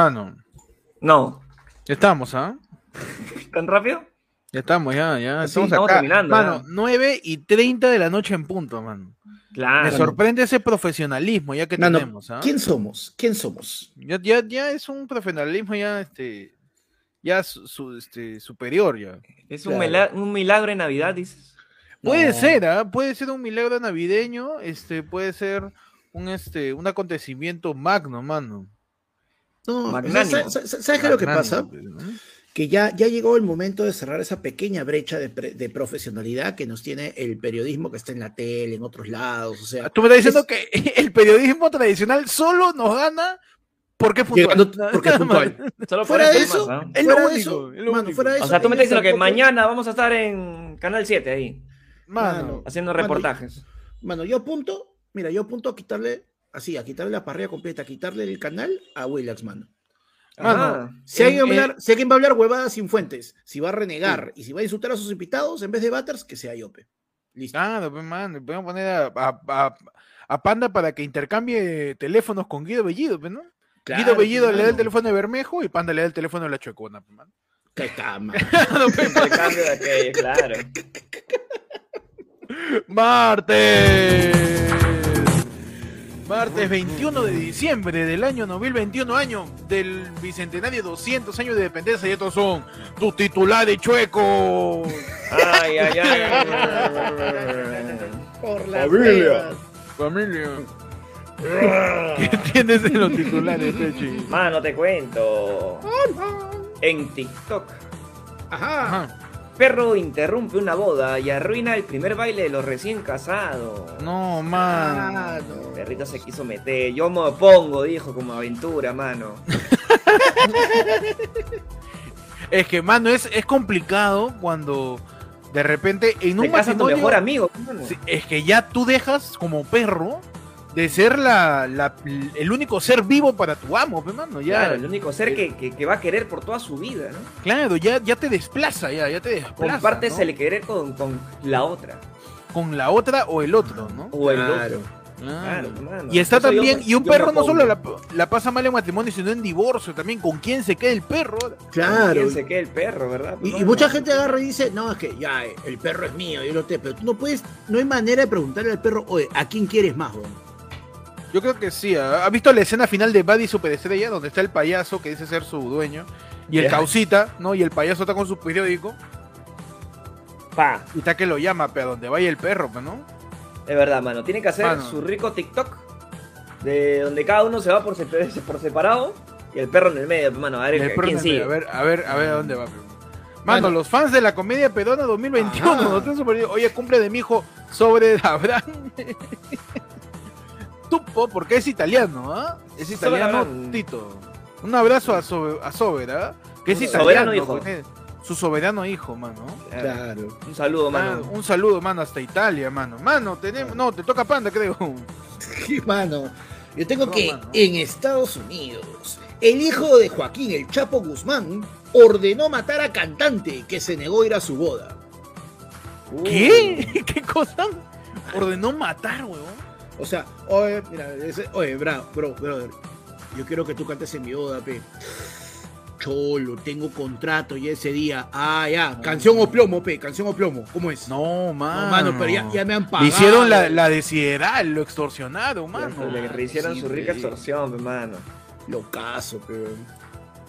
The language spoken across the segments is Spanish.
Mano, No. ya estamos, ¿ah? ¿Tan rápido? Ya estamos, ya, ya. Sí, Estamos, estamos acá. terminando, Mano, ya. 9 y 30 de la noche en punto, mano. Claro. Me sorprende ese profesionalismo ya que Mano, tenemos, ¿ah? ¿quién somos? ¿Quién somos? Ya, ya, ya es un profesionalismo ya, este, ya su, su- este, superior ya. Es un, Claro. mila- un milagro en Navidad, dices. Puede No. ser, ¿ah? Puede ser un milagro navideño, este, puede ser un, este, un acontecimiento magno, mano. No, Magnánimo. ¿sabes, sabes- sabes qué es lo que pasa? Pues, ¿no? Que ya, ya llegó el momento de cerrar esa pequeña brecha de, pre- de profesionalidad que nos tiene el periodismo que está en la tele, en otros lados. O sea, Tú me estás diciendo es- que el periodismo tradicional solo nos gana porque es puntual. Llegando- porque es puntual. Solo por Fuera de eso ¿ah? Es fuera único, eso, es lo mano, único. fuera de O sea, tú me estás diciendo que mañana vamos a estar en Canal 7 ahí, Mano, haciendo reportajes. Mano, yo apunto, mira, yo apunto a quitarle, así, a quitarle la parrilla completa, a quitarle el canal a Willax, mano. Mano, Ajá. Si En- alguien, va a en- hablar, si alguien va a hablar huevadas sin fuentes, si va a renegar y si va a insultar a sus invitados, en vez de Butters, que sea Yope. Listo. Claro, pues, mano, podemos poner a, a- a- a Panda para que intercambie teléfonos con Guido Bellido, pues, ¿no? Claro, Guido Bellido le da el mano. teléfono de Bermejo y Panda le da el teléfono de la Chuecona, pues, mano. Ahí está, mano. Intercambio de aquello, claro. Martes. Martes 21 de diciembre del año 2021, año del bicentenario 200 años de dependencia y estos son tus titulares chuecos. Ay, ay, ay. Por las Familia. Familia. ¿Qué tienes en los titulares, Pechi? Mano, te cuento. En TikTok, Ajá. Ajá. Perro interrumpe una boda y arruina el primer baile de los recién casados. No, man. Mano. Perrito se quiso meter. Yo me opongo, dijo, como aventura, mano. Es que, mano, es, es complicado cuando de repente en un Te tu matrimonio- mejor amigo, mano. Sí, es que ya tú dejas como perro de ser la, la- el único ser vivo para tu amo, pues, mano. Ya, Claro, el único ser que, que- que va a querer por toda su vida, ¿no? claro, ya, ya te desplaza, ya, ya te desplaza. Compartes ¿no? el querer con, con la otra. Con la otra o el otro, ¿no? O el Claro. otro. Claro. Claro. Y está eso también, y un perro no solo la, la pasa mal en matrimonio, sino en divorcio también. ¿Con quién se queda el perro? Claro. ¿Quién se queda el perro, verdad? Y, mucha gente agarra y dice, no, es que ya, eh, el perro es mío, yo lo tengo, pero tú no puedes, no hay manera de preguntarle al perro, oye, ¿a quién quieres más, weón? Yo creo que sí. ¿ah? ¿Has visto la escena final de Buddy Superestrella? Donde está el payaso que dice ser su dueño. Y el Ya. causita, ¿no? Y el payaso está con su periódico. Pa. Y está que lo llama, pero a donde vaya el perro, pues, ¿no? Es verdad, mano. Tiene que hacer Mano. su rico TikTok. De donde cada uno se va por, sepa- por separado. Y el perro en el medio, mano. A ver, El perro ¿quién en el medio. sigue? A ver, a ver, a ver a dónde va. Mano, Mano. los fans de la comedia pedona 2021. Ajá. Oye, cumple de mi hijo sobre Abraham. Tupo, porque es italiano, ¿ah? Es italiano. Tito. Un abrazo a, a Sober, ¿ah? Que es italiano. soberano hijo. Su soberano hijo, mano. Claro. Un saludo, mano. Mano, un saludo, mano, hasta Italia, mano. Mano, tenemos. No, te toca panda, creo. Mano, yo tengo No, que mano. en Estados Unidos, el hijo de Joaquín, el Chapo Guzmán, ordenó matar a cantante que se negó a ir a su boda. Uh. ¿Qué? ¿Qué cosa? Ordenó matar, weón. O sea, oye, mira, ese- oye, bro, bro, brother, yo quiero que tú cantes en mi boda, pe. Cholo, tengo contrato ya ese día. Ah, ya, canción o plomo, pe, canción o plomo. ¿Cómo es? No, mano. No, mano, pero ya, ya me han Le pagado. hicieron la, la de sideral, lo extorsionaron, mano. Le rehicieron sí, su rica pe. extorsión, pe, mano. Lo caso, pe.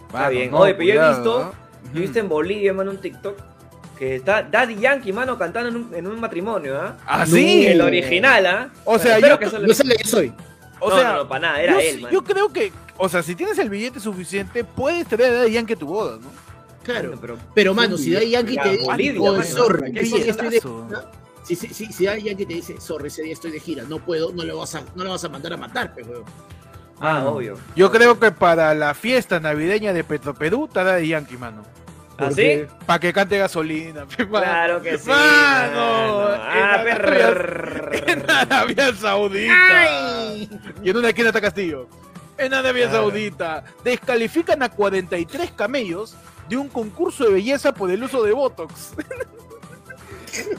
Está bien. no, Oye, pero yo he visto. ¿no? Yo he visto en Bolivia, mano, un TikTok. Que está Daddy Yankee, mano, cantando en un, en un matrimonio, ¿ah? ¿Ah, sí? El original, ¿ah? O sea, yo- que No sé lo que soy. O no, sea, no, no, para nada, era yo, él, mano. yo creo que, o sea, si tienes el billete suficiente, puedes traer a Daddy Yankee a tu boda, ¿no? Claro. Bueno, pero Pero, mano, si Daddy Yankee Ya, te dice, Bolivia, "Oye, mano, sorry, si, si, si, si Daddy Yankee te dice, sorry, ese día estoy de gira, no puedo, no le vas a, no le vas a mandar a matar, pe, weón. Ah, Mano, obvio. Yo creo que para la fiesta navideña de Petroperú está Daddy Yankee, mano. ¿Ah, sí? Para que cante gasolina, pe. Claro que sí. Mano, en Ah, Arabia- En Arabia Saudita. Y en una esquina está Castillo. En Arabia Claro. Saudita descalifican a 43 camellos de un concurso de belleza por el uso de Botox.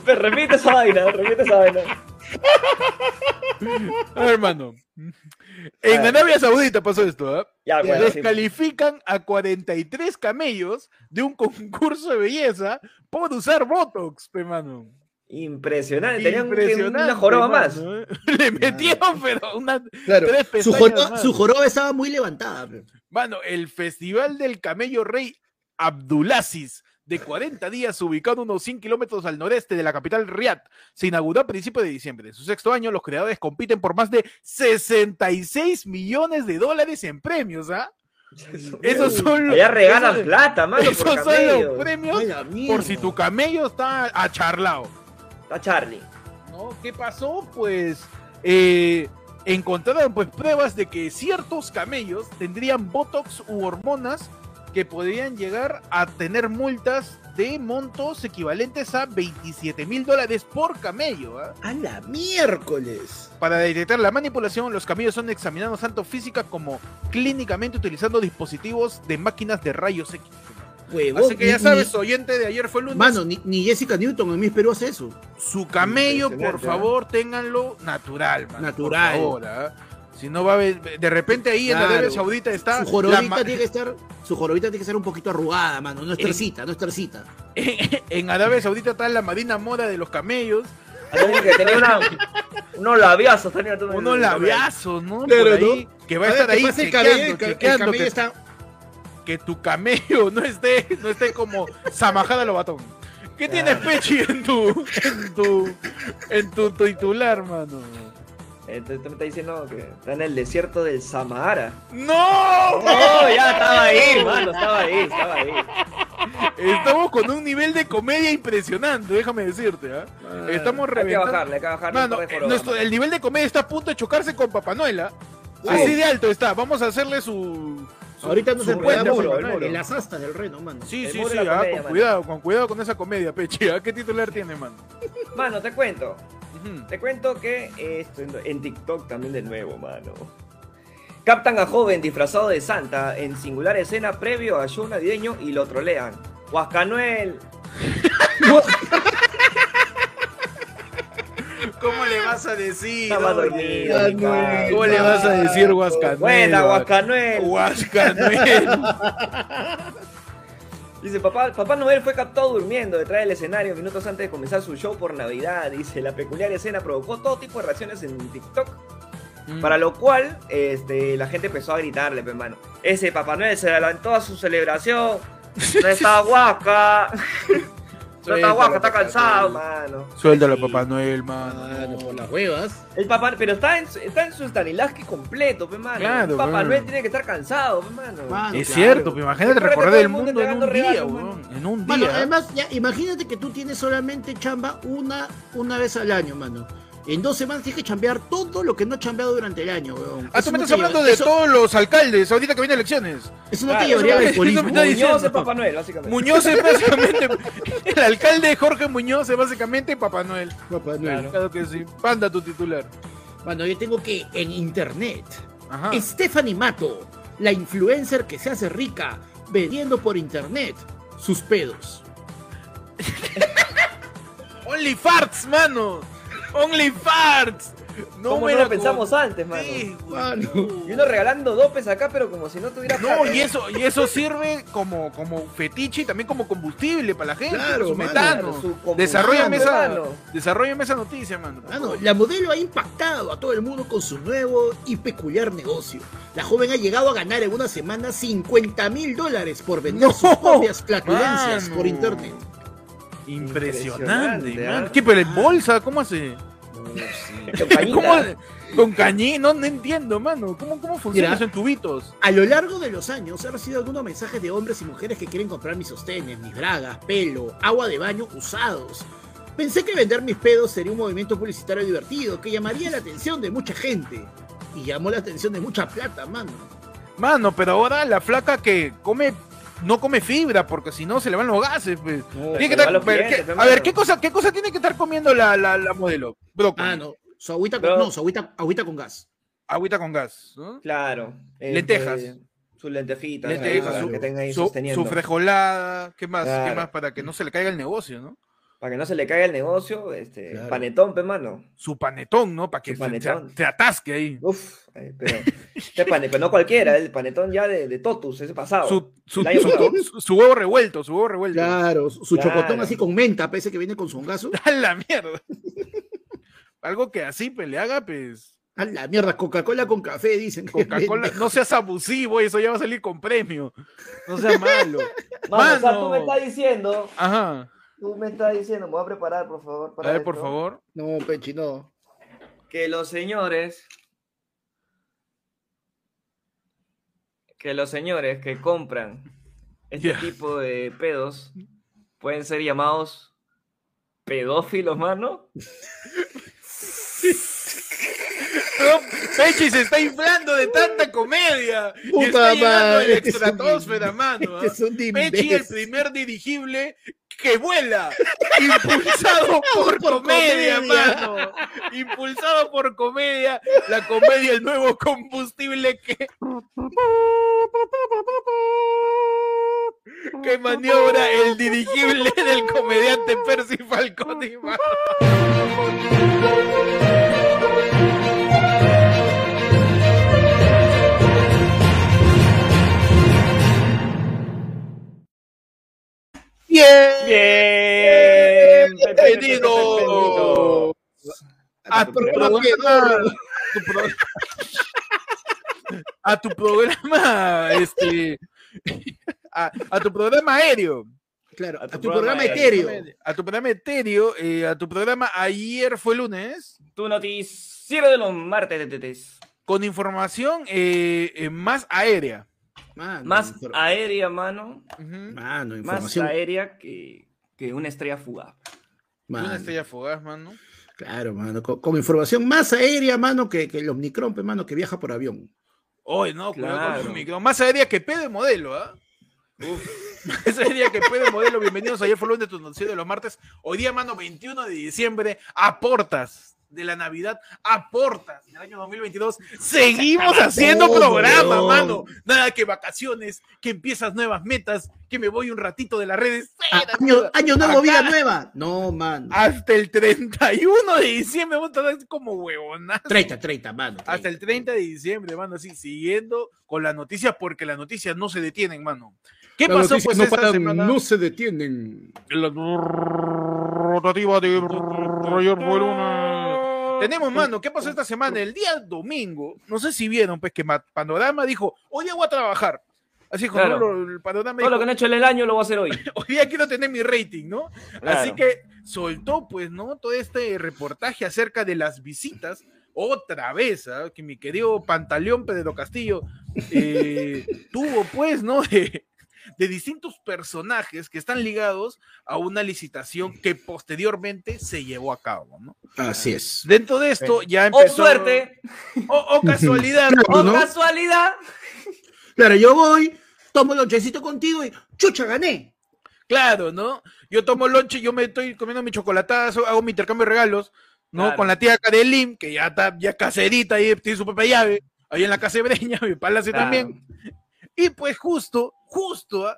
Pero repite esa vaina, repite esa vaina. A ver, hermano. En Arabia Saudita pasó esto, ¿ah? Ya, bueno, sí. Descalifican a 43 camellos de un concurso de belleza por usar Botox, pe, mano. Impresionante. Tenían Impresionante, una joroba más. ¿eh? Le metieron, pero una. Claro, Tres su, joroba, más. su joroba estaba muy levantada. Mano, el Festival del Camello Rey Abdulaziz de 40 días, ubicado unos 100 kilómetros al noreste de la capital Riyadh, se inauguró a principios de diciembre. En su sexto año, los creadores compiten por más de 66 millones de dólares en premios, ¿ah? Esos son los, Allá regalan esos- plata, mano, esos por son los premios Ay, por si tu camello está acharlado. Está Charlie. ¿no? ¿Qué pasó? Pues eh, encontraron pues pruebas de que ciertos camellos tendrían botox u hormonas que podrían llegar a tener multas de montos equivalentes a 27 mil dólares por camello. ¿ah? A la miércoles. Para detectar la manipulación, los camellos son examinados tanto física como clínicamente utilizando dispositivos de máquinas de rayos X. Huevón, Así que ya ni- sabes, ni- oyente de ayer fue lunes. Mano, ni, ni Jessica Newton en Miss Perú hace eso. su camello, por ¿eh? favor, ténganlo natural, man, Natural. Por favor, ¿ah? Si no va a haber, de repente ahí en Claro. Arabia Saudita está Su jorobita la tiene que estar, su jorobita tiene que estar un poquito arrugada, mano. No es tercita, no es tercita. en Arabia Saudita está la Marina Moda de los camellos, que tenía una, unos labiazos. Tenía unos labiazos, ¿no? Claro, Por ahí, que va a estar ahí el chequeando, el el camello que, está... que tu camello no esté, no esté como Samajada Lobatón. ¿Qué tienes, Pechi, en tu, en tu, en tu titular, mano? Entonces tú me estás diciendo que está en el desierto del Sahara. ¡No! Oh, ya estaba ahí, mano, estaba ahí, estaba ahí. Estamos con un nivel de comedia impresionante, déjame decirte, ¿ah? Estamos Hay que reventando. bajarle, hay que bajarle Mano, de eh, jorobas, nuestro- mano. el nivel de comedia está a punto de chocarse con Papá Noel, ¿ah? Sí. Así de alto está. Vamos a hacerle su. su- Ahorita puente, enredamos muro, en, el las astas del reno, mano. Sí, El sí, sí, ah, comedia, con mano. cuidado, con cuidado con esa comedia, Pechi. ¿ah? ¿Qué titular tiene, mano? Mano, te cuento. Te cuento que esto en, en TikTok también de nuevo, mano. Captan a joven disfrazado de Santa en singular escena previo a show navideño y lo trolean. Huascanuel. ¿Cómo le vas a decir? Estaba dormido. ¿Cómo le vas a decir Huascanuel? Buena, Huascanuel. Huascanuel. Dice, papá, papá Noel fue captado durmiendo detrás del escenario minutos antes de comenzar su show por Navidad. Dice, la peculiar escena provocó todo tipo de reacciones en TikTok. Mm. Para lo cual, este, la gente empezó a gritarle, pues, mano. Ese Papá Noel se adelantó a su celebración. No está guaca. No está guaca, está cansado, mano. Suéltalo, Sí. Papá Noel, mano. Mano, por las huevas. El papá, pero está en, su- está en su Stanilaski completo, pues, mano. Claro, Un Papá mano. Noel tiene que estar cansado, mano. Mano, Es claro. cierto, pero imagínate recorrer el el mundo mundo en un entregando día, weón. mano. En un Mano, día. además, ya, imagínate que tú tienes solamente chamba una, una vez al año, mano. En dos semanas tienes que chambear todo lo que no has chambeado durante el año, weón. Ah, tú me estás hablando lleva- de eso- todos los alcaldes ahorita que vienen elecciones. Eso no te llevaría al alcoholismo. Muñoz es Papá Noel, básicamente. Muñoz es básicamente. El alcalde Jorge Muñoz es básicamente Papá Noel. Papá Noel. Claro que sí. Panda tu titular. Bueno, yo tengo que en internet. Ajá. Stephanie Mato, la influencer que se hace rica vendiendo por internet sus pedos. Only farts, mano. Only farts. No ¿Cómo me no la lo pensamos antes, mano? Sí. Mano. Y uno regalando dopes acá, pero como si no tuviera No, y eso, y eso sirve como, como fetiche y también como combustible para la gente, Claro, su mano. metano. Claro, Desarrollame esa, desarrollame esa noticia, mano. Mano, la modelo ha impactado a todo el mundo con su nuevo y peculiar negocio. La joven ha llegado a ganar en una semana 50 mil dólares por vender No, sus propias flatulencias mano. por internet. Impresionante, Impresionante, man. ¿Qué, pero en bolsa? ¿Cómo hace? ¿Cómo? Con cañí, no, no entiendo, mano. ¿Cómo, cómo funciona Mira. eso en tubitos? A lo largo de los años he recibido algunos mensajes de hombres y mujeres que quieren comprar mis sostenes, mis bragas, pelo, agua de baño usados. Pensé que vender mis pedos sería un movimiento publicitario divertido que llamaría la atención de mucha gente. Y llamó la atención de mucha plata, mano. Mano, pero ahora la flaca que come no come fibra porque si no se le van los gases. pues. Tiene que se le estar- van los pero, clientes, ¿qué- a ver. ¿qué cosa, ¿qué cosa tiene que estar comiendo la, la, la modelo? Brócoli. Ah, no. Su agüita con, no, su agüita, agüita con gas. Agüita con gas. ¿no? Claro. Lentejas. Sus lentejitas. Lentejas, su, que tenga ahí su, sosteniendo. su frejolada, ¿qué más? ¿Qué más para que no se le caiga el negocio, ¿no? Para que no se le caiga el negocio, este, Claro. panetón, pe, mano. Su panetón, ¿no? Para que se, se- atasque ahí. Uf, eh, pero, este pane- pero no cualquiera, el panetón ya de, de Totus, ese pasado. Su, su, pasado. huevo revuelto, su huevo revuelto. Claro, su Claro. chocotón así con menta, pese que viene con zongazo. A la mierda. Algo que así pues, le haga, pues. A la mierda, Coca-Cola con café, dicen. Coca-Cola, no seas abusivo, eso ya va a salir con premio. No seas malo. Mano, o sea, Mano. tú me estás diciendo, Ajá. Tú me estás diciendo, me voy a preparar, por favor, A para ver, por favor. No, Pechi, no. Que los señores, que los señores que compran este tipo de pedos pueden ser llamados pedófilos, mano. No, Pechi se está inflando de tanta comedia. y Puta está a la madre, este es un estratosfera, mano. ¿ah? Es un Pechi, el primer dirigible que vuela, impulsado por, Por comedia, comedia. mano. Impulsado por comedia, la comedia, el nuevo combustible que. que maniobra el dirigible del comediante Percy Falcone, mano. Bien. Bien, Bienvenido a tu programa, tu pro- a tu programa, este, a, a tu programa aéreo, Claro, A a tu tu, programa programa aéreo. etéreo. a tu programa etéreo, eh, a tu programa ayer fue lunes, Tu noticiero de los martes con información eh, eh, más aérea. Mano, Más infor- aérea, mano. Más aérea que, que una estrella fugaz. Una estrella fugaz, mano. Claro, mano. Con, con información más aérea, mano, que, que el Omnicron, mano, que viaja por avión. Hoy no, con Claro. micro. Más aérea que pedo de modelo, ¿ah? Más aérea que pedo de modelo. Bienvenidos ayer fue lunes de tu noticiero de los martes. Hoy día, mano, 21 de diciembre, a portas de la Navidad, a portas del año 2022. Seguimos haciendo todo, programa, mano. Nada que vacaciones, que empiezas nuevas metas, que me voy un ratito de las redes. Ah, año, nuevo, Acá, vida nueva. No, mano. Hasta el 31 de diciembre, vamos a estar como huevonas. 30, 30, mano. Hasta el 30 de diciembre, mano, así, siguiendo con las noticias, porque las noticias no se detienen, mano. ¿Qué pasó pues no esta paran, semana? no se detienen. La rotativa de Roger fue lunes. Tenemos, mano, ¿qué pasó esta semana? El día domingo, no sé si vieron, pues que Ma- Panorama dijo, hoy día voy a trabajar. Así como Claro. el Panorama Todo lo que no he hecho en el año lo voy a hacer hoy. hoy día quiero tener mi rating, ¿no? Así que soltó, pues, ¿no? Todo este reportaje acerca de las visitas. Otra vez, ¿ah? que mi querido Pantaleón Pedro Castillo eh, tuvo, pues, ¿no? De distintos personajes que están ligados a una licitación que posteriormente se llevó a cabo, ¿no? Así es. Dentro de esto ya O empezó. suerte, O, o casualidad. Claro, o casualidad. Claro, yo voy, tomo el lonchecito contigo y chucha, gané. Claro, ¿no? Yo tomo lonche, yo me estoy comiendo mi chocolatazo, hago mi intercambio de regalos, ¿no? Claro. Con la tía Karelim, que ya está ya caserita ahí, tiene su propia llave, ahí en la casa de Breña, mi palacio Claro. también. Y pues justo, justo, ¿ah?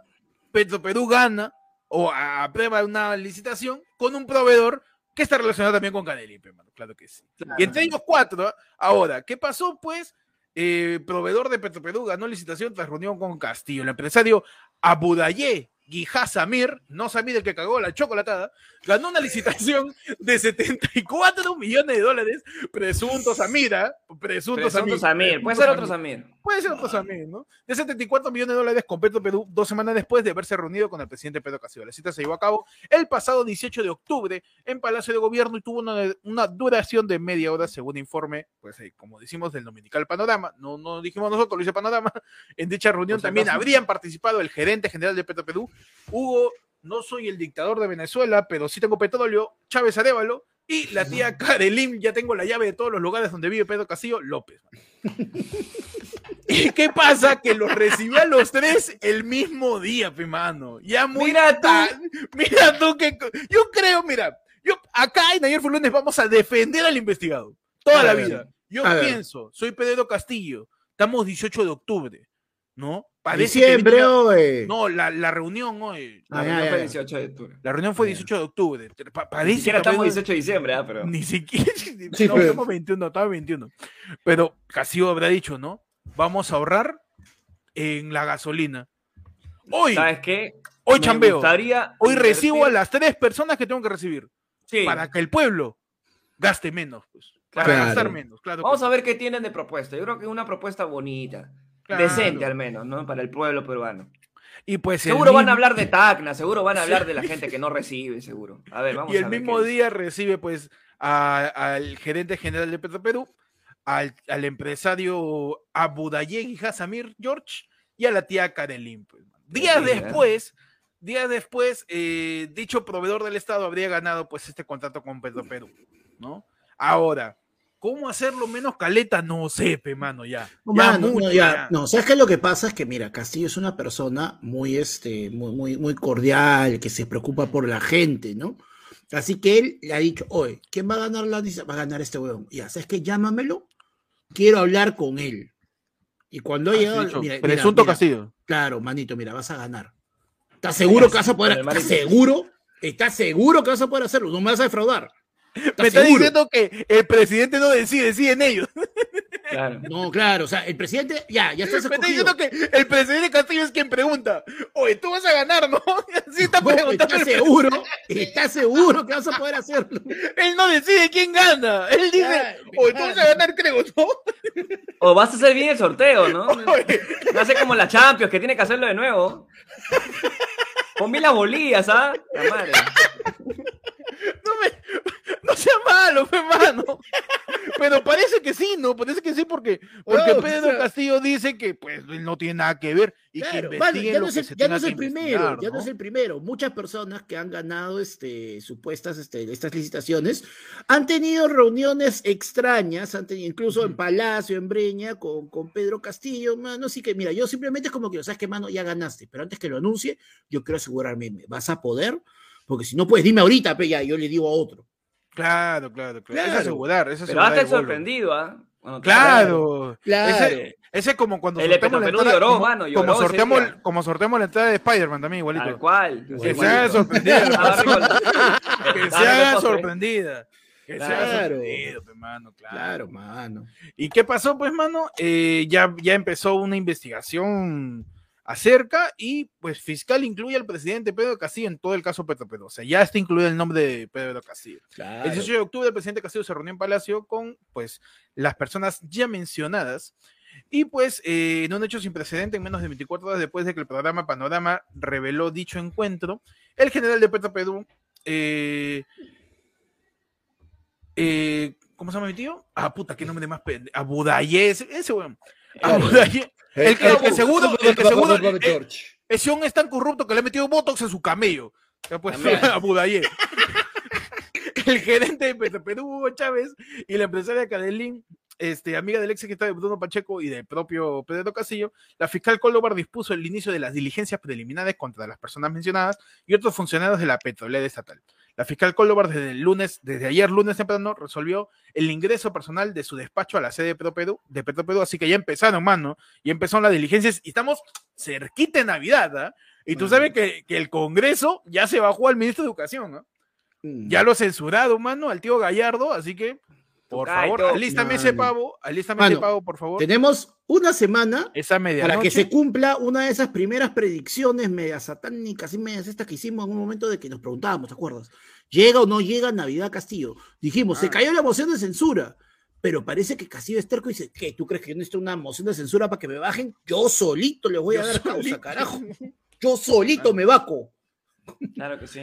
Petro Perú gana o aprueba una licitación con un proveedor que está relacionado también con Karelim, hermano, claro que sí. Y entre ellos cuatro, ¿ah? ahora, ¿qué pasó? Pues, eh, proveedor de Petroperú ganó licitación tras reunión con Castillo. El empresario Abudaye Guijá Samir, no Samir el que cagó la chocolatada, ganó una licitación de 74 millones de dólares, presunto Samir, ¿ah? presunto, Presunto Samir. Samir. Puede ser otro Samir. Puede ser otro Samir, ¿no? De 74 millones de dólares con Petro Perú dos semanas después de haberse reunido con el presidente Pedro Castillo. La cita se llevó a cabo el pasado 18 de octubre en Palacio de Gobierno y tuvo una, una duración de media hora, según informe, pues eh, como decimos, del Dominical Panorama. No, no dijimos nosotros, lo dice Panorama. En dicha reunión también habrían participado el gerente general de Petro Perú, Hugo, no soy el dictador de Venezuela, pero sí tengo petróleo, Chávez Arevalo, y la tía Karelim, ya tengo la llave de todos los lugares donde vive Pedro Castillo, López. ¿Y qué pasa? Que los recibió a los tres el mismo día, pe mano. Ya muy Mira tú. Mira tú que. Yo creo, mira, yo acá en Ayer fue lunes vamos a defender al investigado. Toda A la ver. vida. Yo pienso, soy Pedro Castillo. Estamos 18 de octubre, ¿no? Parece que Diciembre, venía- oye. No, la, la reunión hoy. La Ah, reunión ya, fue ya. 18 de octubre. La reunión fue Ya. 18 de octubre. Pa- Ni parece siquiera que estamos apenas- 18 de diciembre, ¿ah? Pero... Ni siquiera. Sí, no, pero- estamos 21, estaba 21. Pero Castillo habrá dicho, ¿no? Vamos a ahorrar en la gasolina. Hoy, ¿Sabes qué? hoy Me chambeo. gustaría Hoy recibo a invertir- las tres personas que tengo que recibir. Sí. Para que el pueblo gaste menos. Pues. Para Claro. gastar menos. Claro Vamos que a ver qué tienen de propuesta. Yo creo que es una propuesta bonita. Claro. Decente al menos, ¿no? Para el pueblo peruano. Y pues Seguro van a hablar de Tacna, seguro van a hablar de la gente que no recibe, seguro. A ver, vamos Y el a ver mismo día recibe pues a- al gerente general de Petroperú, al, al empresario Abudayegui Hassamir George y a la tía Karelin. pues, días Sí, ¿eh? después, días después, eh, dicho proveedor del Estado habría ganado pues este contrato con Petroperú, ¿no? Ahora, ¿cómo hacerlo menos caleta? No sé, pe, mano, ya. No, Ya mano, no, ya. ya. No, ¿sabes qué? Lo que pasa es que, mira, Castillo es una persona muy, este, muy, muy, muy cordial, que se preocupa por la gente, ¿no? Así que él le ha dicho, oye, ¿quién va a ganar la lista? Va a ganar este huevón. Ya, ¿sabes qué? Llámamelo, quiero hablar con él. Y cuando ha llegado, dicho, mira, mira, Presunto mira, Castillo. Claro, manito, mira, vas a ganar. ¿Estás seguro que vas a poder? ¿Estás seguro? ¿Estás seguro que vas a poder hacerlo? No me vas a defraudar. Me ¿Estás está seguro? diciendo que el presidente no decide, deciden ellos. Claro. No, claro, o sea, el presidente, ya, ya estás Me está diciendo que el presidente Castillo es quien pregunta, oye, tú vas a ganar, ¿no? Así está preguntando. ¿Estás seguro? ¿Estás seguro que vas a poder hacerlo? Él no decide quién gana. Él dice, Claro, oye, tú vas a ganar, creo, ¿no? O vas a hacer bien el sorteo, ¿no? Oye, No hace como la Champions, que tiene que hacerlo de nuevo. Con mil las bolillas, ¿ah? La madre. No me... No sea malo, hermano. Pero parece que sí, ¿no? Parece que sí, porque, porque No, Pedro o sea- Castillo dice que pues él no tiene nada que ver y Claro, que ya no es ya no es el primero, ya no es el primero. Muchas personas que han ganado este, supuestas este, estas licitaciones han tenido reuniones extrañas, han tenido, incluso en. Palacio, en Breña, con, con Pedro Castillo, mano. Así que, mira, yo simplemente es como que, ¿sabes qué, mano? Ya ganaste, pero antes que lo anuncie, yo quiero asegurarme, ¿vas a poder? Porque si no puedes, dime ahorita, pe, ya, yo le digo a otro. Claro, claro, claro. Es Claro. asegurar, es Pero asegurar hasta el bolo. sorprendido, ¿ah? Cuando te- Claro. Claro. Ese, ese como cuando El sorteamos la Petroperú entrada- lloró, como, mano, lloró como sorteamos, como sorteamos la entrada de Spider-Man también, Tal igualito. cual. Que Igualito. se haga sorprendida. Que se haga sorprendida. Que se haga Claro. sorprendido, pues, mano, claro. Claro, mano. ¿Y qué pasó, pues, mano? Eh, ya, ya empezó una investigación acerca y, pues, fiscal incluye al presidente Pedro Castillo en todo el caso Petroperú. O sea, ya está incluido el nombre de Pedro Castillo. Claro. El 18 de octubre, el presidente Castillo se reunió en Palacio con pues, las personas ya mencionadas. Y pues, eh, en un hecho sin precedente, en menos de 24 horas después de que el programa Panorama reveló dicho encuentro, el general de Perú, eh, eh, ¿cómo se llama mi tío? Ah, puta, qué nombre más pende- Abudayé, ese, ese weón. Abudayé. El que, el que seguro, el que seguro, eh, George. ese hombre es tan corrupto que le ha metido botox en su camello. Ya pues, También. a Budayé. El gerente de Petroperú, Hugo Chávez, y la empresaria Cadelín, este, amiga del ex secretario Bruno Pacheco y del propio Pedro Castillo, la fiscal Cóldobar dispuso el inicio de las diligencias preliminares contra las personas mencionadas y otros funcionarios de la petrolera estatal. La fiscal Cóldobar desde el lunes, desde ayer lunes temprano, resolvió el ingreso personal de su despacho a la sede de Petroperú, de Petroperú, así que ya empezaron, mano, y empezaron las diligencias y estamos cerquita de Navidad, ¿ah? Y tú Mm. sabes que, que el Congreso ya se bajó al ministro de Educación, ¿ah? Ya lo censurado, mano, al tío Gallardo, así que, por Tocayo. favor, alístame ese pavo, alístame ese pavo, por favor. Tenemos una semana Esa para que se cumpla una de esas primeras predicciones medias satánicas y medias estas que hicimos en un momento de que nos preguntábamos, ¿te acuerdas? ¿Llega o no llega Navidad Castillo? Dijimos, se Ah. cayó la moción de censura, pero parece que Castillo es terco y dice, ¿qué? ¿Tú crees que yo necesito una moción de censura para que me bajen? Yo solito le voy a dar causa, carajo. Yo solito me vaco. Claro que sí.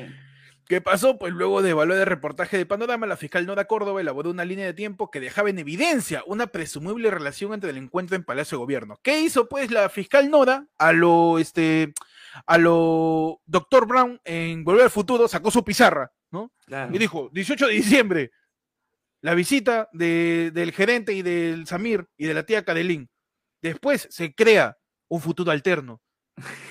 ¿Qué pasó? Pues luego de evaluar el reportaje de Panorama, la fiscal Nora Córdoba elaboró una línea de tiempo que dejaba en evidencia una presumible relación entre el encuentro en Palacio de Gobierno. ¿Qué hizo pues la fiscal Nora a lo este a lo doctor Brown en Volver al Futuro? Sacó su pizarra, ¿no? Claro. Y dijo, 18 de diciembre, la visita de- del gerente y del Samir y de la tía Cadelín. Después se crea un futuro alterno.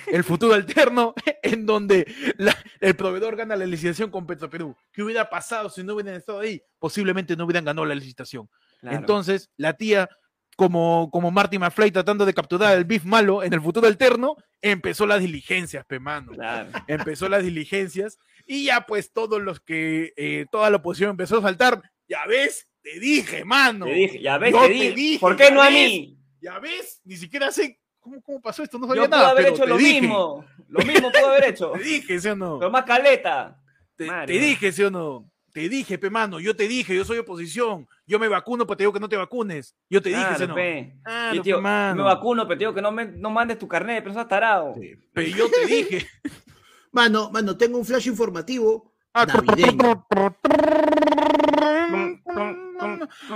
El futuro alterno en donde la- el proveedor gana la licitación con Petroperú. ¿Qué hubiera pasado si no hubieran estado ahí? Posiblemente no hubieran ganado la licitación. Claro. Entonces, la tía como, como Marty McFly tratando de capturar el beef malo en el futuro alterno, empezó las diligencias, pe mano. Claro. Empezó las diligencias y ya pues todos los que, eh, toda la oposición empezó a saltar, ya ves, te dije, mano. Te dije, ya ves, Yo te te dije. ¿Por qué ya no a mí? Ya ves, ni siquiera sé cómo, cómo pasó esto, no Yo sabía puedo nada. haber pero hecho te lo dije, mismo. Lo mismo puedo haber hecho. Te dije, ¿sí o no? Pero más caleta. Te, dije, ¿sí o no? Te dije, pe mano, yo te dije, yo soy oposición. Yo me vacuno, pero te digo que no te vacunes. Yo te dije, ¿sí o no? Claro, Yo, pe, tío, me mano. vacuno, pero te digo que no, me, no mandes tu carnet, pero estás tarado. Sí. Pero yo te dije. Mano, mano, tengo un flash informativo Ah, navideño.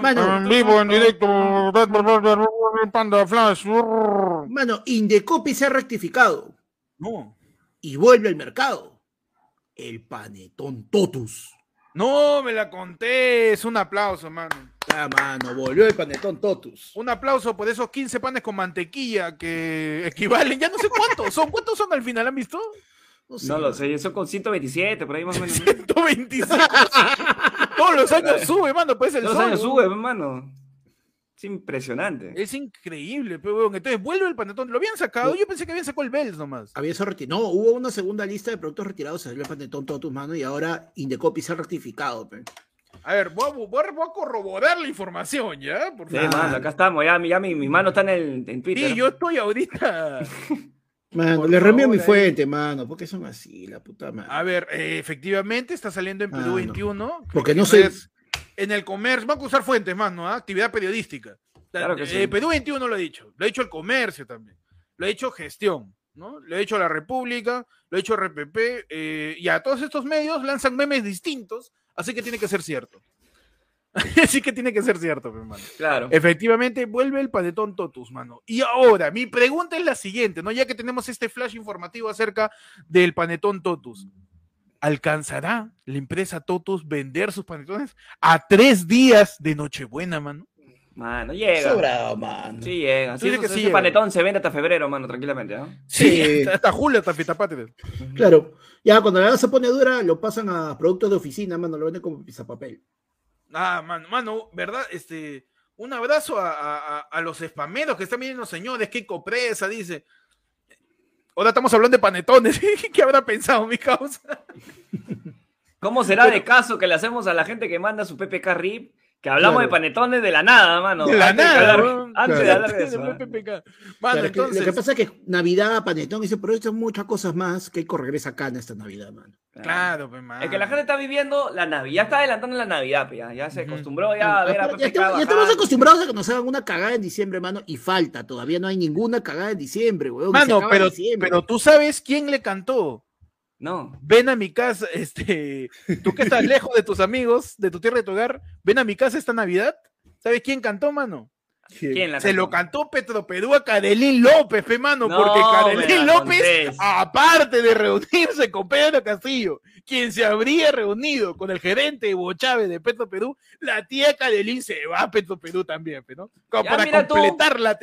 Mano, En vivo, en directo, Panda Flash. mano, Indecopi se ha rectificado No, y vuelve al mercado. El panetón Totus. no me la conté. Es un aplauso, mano. Ah, mano, volvió el panetón Totus. Un aplauso por esos 15 panes con mantequilla que equivalen, ya no sé cuántos son. ¿Cuántos son al final? ¿Han visto? No lo sé, eso con 127, por ahí más o menos. 125. Todos los años sube, mano. Pues el Los sol, años sube, hermano. Es impresionante. Es increíble, pero weón. Entonces vuelve el panetón. ¿Lo habían sacado? Yo pensé que habían sacado el Bells nomás. Había eso retirado. No, hubo una segunda lista de productos retirados, salió el panetón Totus, mano, y ahora Indecopi se ha rectificado. pe. A ver, voy a, voy a- voy a corroborar la información, ¿ya? Por Sí, mano, acá estamos, ya, mi- ya mi, mi mano está en, el, en Twitter. Sí, yo estoy ahorita. Mano, le reenvío mi ahí. fuente, mano. ¿Por qué son así, la puta madre? A ver, eh, efectivamente está saliendo en Perú Ah, no. 21. Porque no sé. En el comercio, vamos a usar fuentes, mano, ¿ah? actividad periodística. La- Claro que eh, sí. Perú 21 lo ha dicho, lo ha dicho el comercio también, lo ha dicho gestión, ¿no? Lo ha dicho la República, lo ha dicho RPP, eh, y a todos estos medios lanzan memes distintos, así que tiene que ser cierto. así que tiene que ser cierto, mi hermano. Claro. Efectivamente, vuelve el panetón Totus, mano. Y ahora, mi pregunta es la siguiente, ¿no? Ya que tenemos este flash informativo acerca del panetón Totus. ¿Alcanzará la empresa Totus vender sus panetones a tres días de Nochebuena, mano? Mano, llega. Sobrado, mano. Sí, llega. Sí, que ese sí llega. panetón se vende hasta febrero, mano, tranquilamente. ¿no? Sí. hasta, hasta julio, hasta fiesta patria. Claro. Ya cuando la se pone dura, lo pasan a productos de oficina, mano, lo venden como papel. Ah, mano, mano, ¿verdad? Este, un abrazo a, a- a- los spameros que están viendo, señores, qué copresa, dice. Ahora estamos hablando de panetones. ¿Qué habrá pensado mi causa? ¿Cómo será de caso que le hacemos a la gente que manda su PPK RIP? Que hablamos Claro. de panetones de la nada, mano. De la Antes nada, hablar- antes de hablar de eso. ¿eh? PPK. Mano, Claro, entonces. Lo que pasa es que Navidad, panetón, dice, pero esto es muchas cosas más que regresa acá en esta Navidad, mano. Claro, pues, mano. Es que la gente está viviendo la Navidad, ya está adelantando la Navidad, pues, ya, ya se acostumbró ya a ver a ya, estamos, ya estamos acostumbrados a que nos hagan una cagada en diciembre, mano, y falta, todavía no hay ninguna cagada en diciembre, weón. Mano, pero, diciembre. pero tú sabes quién le cantó. No. Ven a mi casa, este, tú que estás lejos de tus amigos, de tu tierra y tu hogar, ven a mi casa esta Navidad. ¿Sabes quién cantó, mano? ¿Quién la Se lo cantó? cantó Petroperú a Cadelín López, fe, mano, No, porque la López, contés. aparte de reunirse con Pedro Castillo, quien se habría reunido con el gerente Evo Chávez de Petro Perú, la tía Cadelín se va a Petro Perú también, ¿no? Ya, para tú. completar la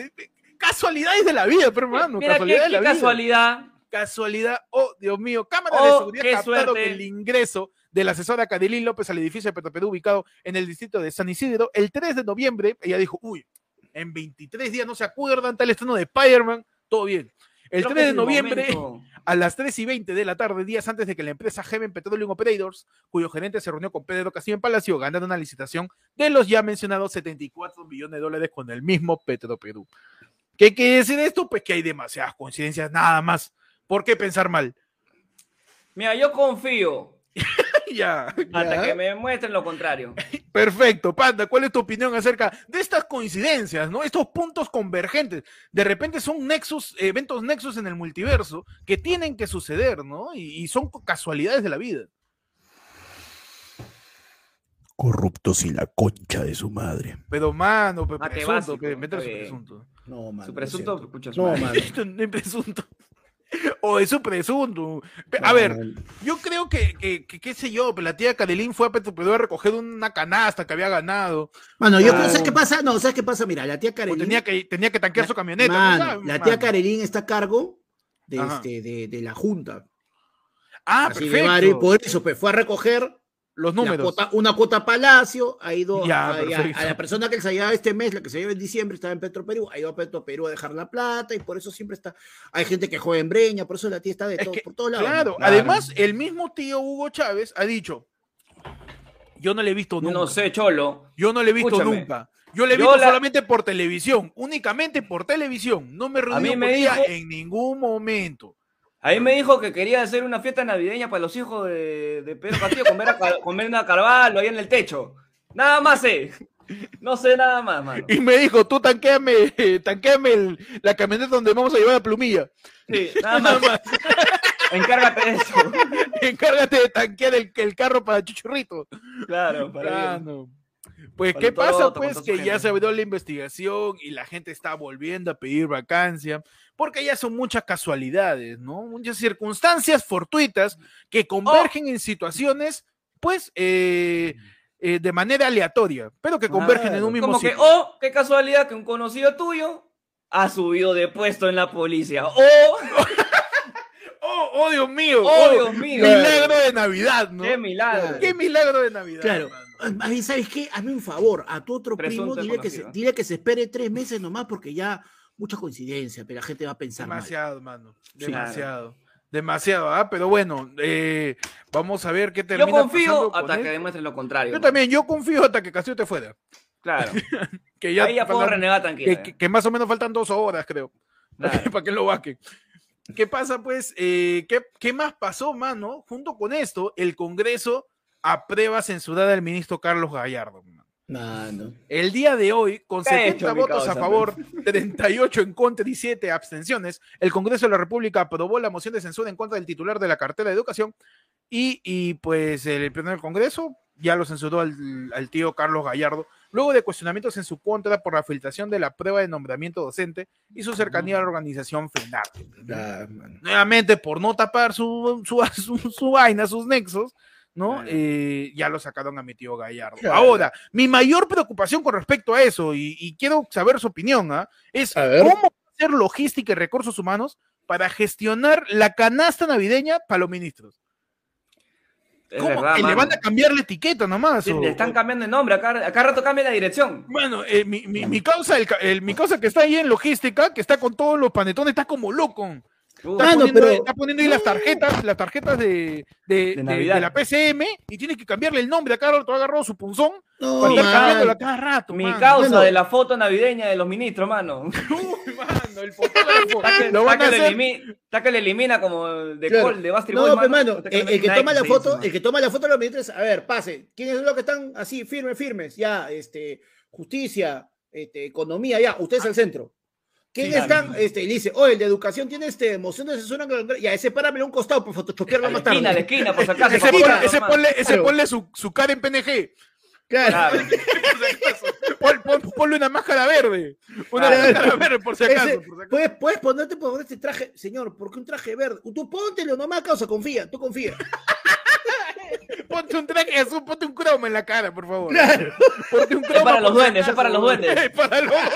casualidades de la vida, pero hermano, Mira qué, casualidades de qué la vida casualidad. Casualidad, oh Dios mío, cámara Oh, de seguridad qué captaron suerte. el ingreso de la asesora Cadilín López al edificio de Petroperú ubicado en el distrito de San Isidro el 3 de noviembre. Ella dijo, uy, en 23 días no se acuerdan tal estreno de Spider-Man, todo bien. El Creo 3 que de noviembre, momento. a las 3 y 20 de la tarde, días antes de que la empresa Gemen Petroleum Operators, cuyo gerente se reunió con Pedro Castillo en Palacio, ganaron una licitación de los ya mencionados 74 millones de dólares con el mismo Petroperú. ¿Qué quiere decir esto? Pues que hay demasiadas coincidencias, nada más. ¿Por qué pensar mal? Mira, yo confío ya, hasta Ya. que me muestren lo contrario. perfecto. Panda, ¿cuál es tu opinión acerca de estas coincidencias, no? Estos puntos convergentes. De repente son nexus, eventos nexus en el multiverso que tienen que suceder, ¿no? Y, y son casualidades de la vida. Corruptos y la concha de su madre. Pero, mano, pe- Mate presunto, básico, pe, está su presunto. No, mano. Su presunto, siento. escucha, No, mano. Esto no es presunto. O es su presunto. A ver, yo creo que, que, que, qué sé yo, la tía Cadelín fue a Petroperú a recoger una canasta que había ganado. Mano, yo Ah. creo, ¿sabes qué pasa? No, ¿sabes qué pasa? Mira, la tía O Karelín. tenía que, tenía que tanquear su camioneta. ¿no? ¿Sabes? la tía Mano. Karelín está a cargo de, este, de, de la junta. Ah, Así de perfecto. Por eso, pues fue a recoger los números. cuota- una cuota Palacio, ha ido Ya, a, a- perfecto. a la persona que se lleva este mes, la que se lleva en diciembre, estaba en Petro Perú, ha ido a Petro Perú a dejar la plata y por eso siempre está. Hay gente que juega en Breña, por eso la tía está de Es todo, que, por todos lados. Claro, Claro. además, el mismo tío Hugo Chávez ha dicho: Yo no le he visto nunca. No sé, Cholo. Yo no le he visto Escúchame. nunca. Yo le he visto la- solamente por televisión, únicamente por televisión. No me A reuní mí con dijo- en ningún momento. Ahí me dijo que quería hacer una fiesta navideña para los hijos de, de Pedro Castillo, comer, a, comer carvalho ahí en el techo. Nada más sé. No sé nada más, mano. Y me dijo, tú tanqueame, tanqueame el- la camioneta donde vamos a llevar a Plumilla. Sí, nada Nada más. más. Encárgate de eso. Encárgate de tanquear el, el carro para Chuchurrito. Claro, para Ah, no. Pues, ¿qué pasa? otro, Pues que ya se abrió la investigación y la gente está volviendo a pedir vacancia, porque ya son muchas casualidades, ¿no? Muchas circunstancias fortuitas que convergen en situaciones, pues, eh, eh, de manera aleatoria, pero que convergen en un mismo Como que, oh, qué casualidad que un conocido tuyo ha subido de puesto en la policía. Oh, ¡Oh, oh, Dios mío! oh, oh, Dios mío. Milagro de Navidad, ¿no? Qué milagro. ¡Qué milagro de Navidad! Claro. hermano. A mí, ¿sabes qué? Hazme un favor, a tu otro Presunto primo, dile que, se, dile que se espere tres meses nomás porque ya mucha coincidencia, pero la gente va a pensar mal. Demasiado, mano. Sí. Demasiado. Demasiado, ¿ah? Pero bueno, eh, vamos a ver qué Yo termina confío pasando con hasta que él. demuestre lo contrario. Yo también, yo confío hasta que Castillo te fuera. Claro. Que ya, Ahí ya puedo faltan- renegar tranquilo. que, que- que más o menos faltan dos horas, creo. Claro. para que lo vaque. ¿Qué pasa, pues? Eh, ¿qué, qué más pasó, mano? Junto con esto, el Congreso aprueba censurar al ministro Carlos Gallardo. El día de hoy, con ¿Qué ha 70 hecho, mi votos a favor, 38 en contra y 7 abstenciones, el Congreso de la República aprobó la moción de censura en contra del titular de la cartera de educación y, y, pues el pleno del Congreso ya lo censuró al, al tío Carlos Gallardo, luego de cuestionamientos en su contra por la filtración de la prueba de nombramiento docente y su cercanía a la organización FENAR. Ah. Nuevamente, por no tapar su, su, su- su vaina, sus nexos, ¿no? Eh, ya lo sacaron a mi tío Gallardo. Claro. Ahora, mi mayor preocupación con respecto a eso, y, y quiero saber su opinión, ¿ah? es cómo hacer logística y recursos humanos para gestionar la canasta navideña para los ministros. Es ¿Cómo? verdad, que le van a cambiar la etiqueta nomás. Sí, o- Le están cambiando de nombre, acá, acá rato cambia la dirección. Bueno, eh, mi, mi- mi causa, el, el- mi causa que está ahí en logística, que está con todos los panetones, está como loco. Está, Mano, poniendo, pero- está poniendo ahí las tarjetas, las tarjetas de, de, de- Navidad. de la PCM y tiene que cambiarle el nombre a cada rato, ha agarrado su punzón No, para estar mano. cambiándola cada rato. mi causa Bueno. de la foto navideña de los ministros, mano. Uy, mano, el fotógrafo. Está que, Lo está van a que le hacer. elimina, está que le elimina como de Claro. Col, de Bastry No, Boy, mano, Está que el, el que toma la foto, el que toma la foto de los ministros, a ver, pase. ¿Quiénes son los que están así, firmes, firmes? Ya, este, justicia, este, economía, ya, ustedes al centro. ¿Quiénes Sí. Este, y le dice, oye, el de educación tiene este moción de censura. Ya, ese páramelo a un costado para photoshopearlo más tarde. la esquina, por si acaso. Ese, copiar, ese nomás. ponle, ese Claro. ponle su, su cara en PNG. Claro. Claro. Pon- pon- ponle una máscara verde. Una Claro. máscara verde, por si acaso. Ese- por si acaso. puedes, puedes ponerte por este traje, señor, ¿por qué un traje verde? Tú póntelo nomás, causa, confía, tú confía. Ponte un traje azul, ponte un cromo en la cara, por favor. Claro. Ponte un Es cromo para los por duendes, es para los duendes. Es para los duendes.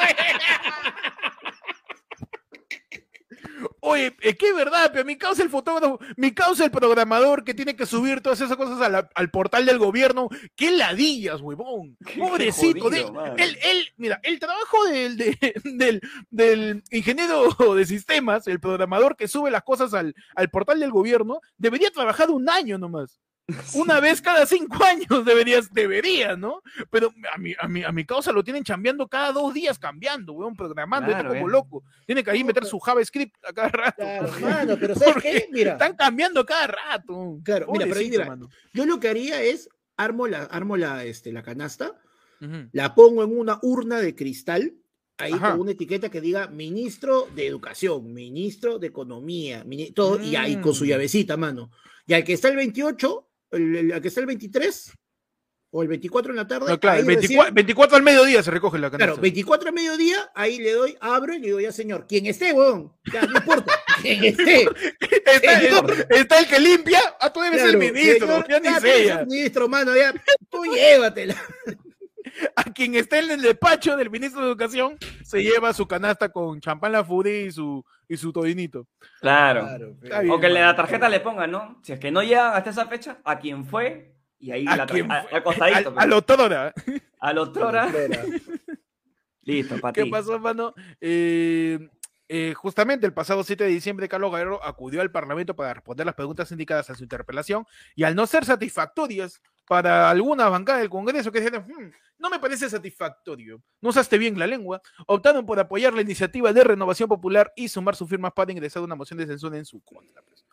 Oye, es que es verdad, pero mi causa el fotógrafo, mi causa el programador que tiene que subir todas esas cosas la- al portal del gobierno. ¡Qué ladillas, huevón! Qué Pobrecito. jodido, de- mano. él, él, mira, el trabajo del, de- del, del ingeniero de sistemas, el programador que sube las cosas al, al portal del gobierno, debería trabajar un año nomás. Una vez cada cinco años deberías, debería, ¿no? Pero a mi, a, mi, a mi causa lo tienen chambeando cada dos días, cambiando, weón, programando, está Claro, como eh. loco. Tiene que ahí meter su JavaScript a cada rato. Claro, mano, pero ¿sabes Porque qué? Mira, Están cambiando cada rato. Claro, mira, pero ahí mira, mano. yo lo que haría es armo la, armo la, este, la canasta, la pongo en una urna de cristal, ahí Ajá. con una etiqueta que diga ministro de educación, ministro de economía, mini- todo, y ahí con su Mm. llavecita, mano. Y al que está el 28, el, el- al que está el 23, o el 24 en la tarde, No, claro, el recién- 24, 24 al mediodía se recoge la canasta. Claro, 24 a mediodía, ahí le doy, abro y le digo, ya señor, quien esté, weón, ya, no importa, quien esté. está, Señor. está el que limpia, ah, tú debes ser Claro, el ministro, señor, ya ni el Ministro, mano, ya, tú llévatela. A quien esté en el despacho del ministro de Educación, se lleva su canasta con champán la furia y su, y su todinito. Claro. Está bien, O que mano. la tarjeta le pongan, ¿no? Si es que no llegan hasta esa fecha, a quien fue Y ahí ¿A la tra- a- fue? acostadito. Al- a lo Tora. A lo. Listo, para ¿Qué ti. pasó, mano? Eh, eh, justamente el pasado 7 de diciembre, Carlos Guerrero acudió al Parlamento para responder las preguntas indicadas a su interpelación y al no ser satisfactorias para alguna bancada del Congreso que dijeron, "Hmm, no me parece satisfactorio, no usaste bien la lengua, optaron por apoyar la iniciativa de Renovación Popular y sumar sus firmas para ingresar una moción de censura en su contra. pues.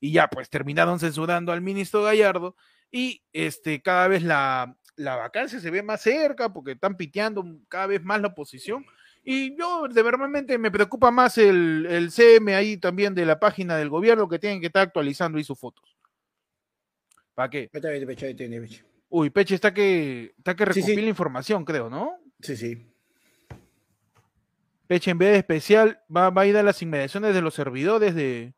Y ya, pues terminaron censurando al ministro Gallardo y este, cada vez la, la vacancia se ve más cerca porque están piteando cada vez más la oposición. Y yo, de verdad, me preocupa más el, el CM ahí también de la página del gobierno que tienen que estar actualizando ahí sus fotos. ¿Para qué? Uy, Peche está que, está que Sí, sí. recopila información, creo, ¿no? Sí, sí. Peche, en vez de especial, va, va a ir a las inmediaciones de los servidores de,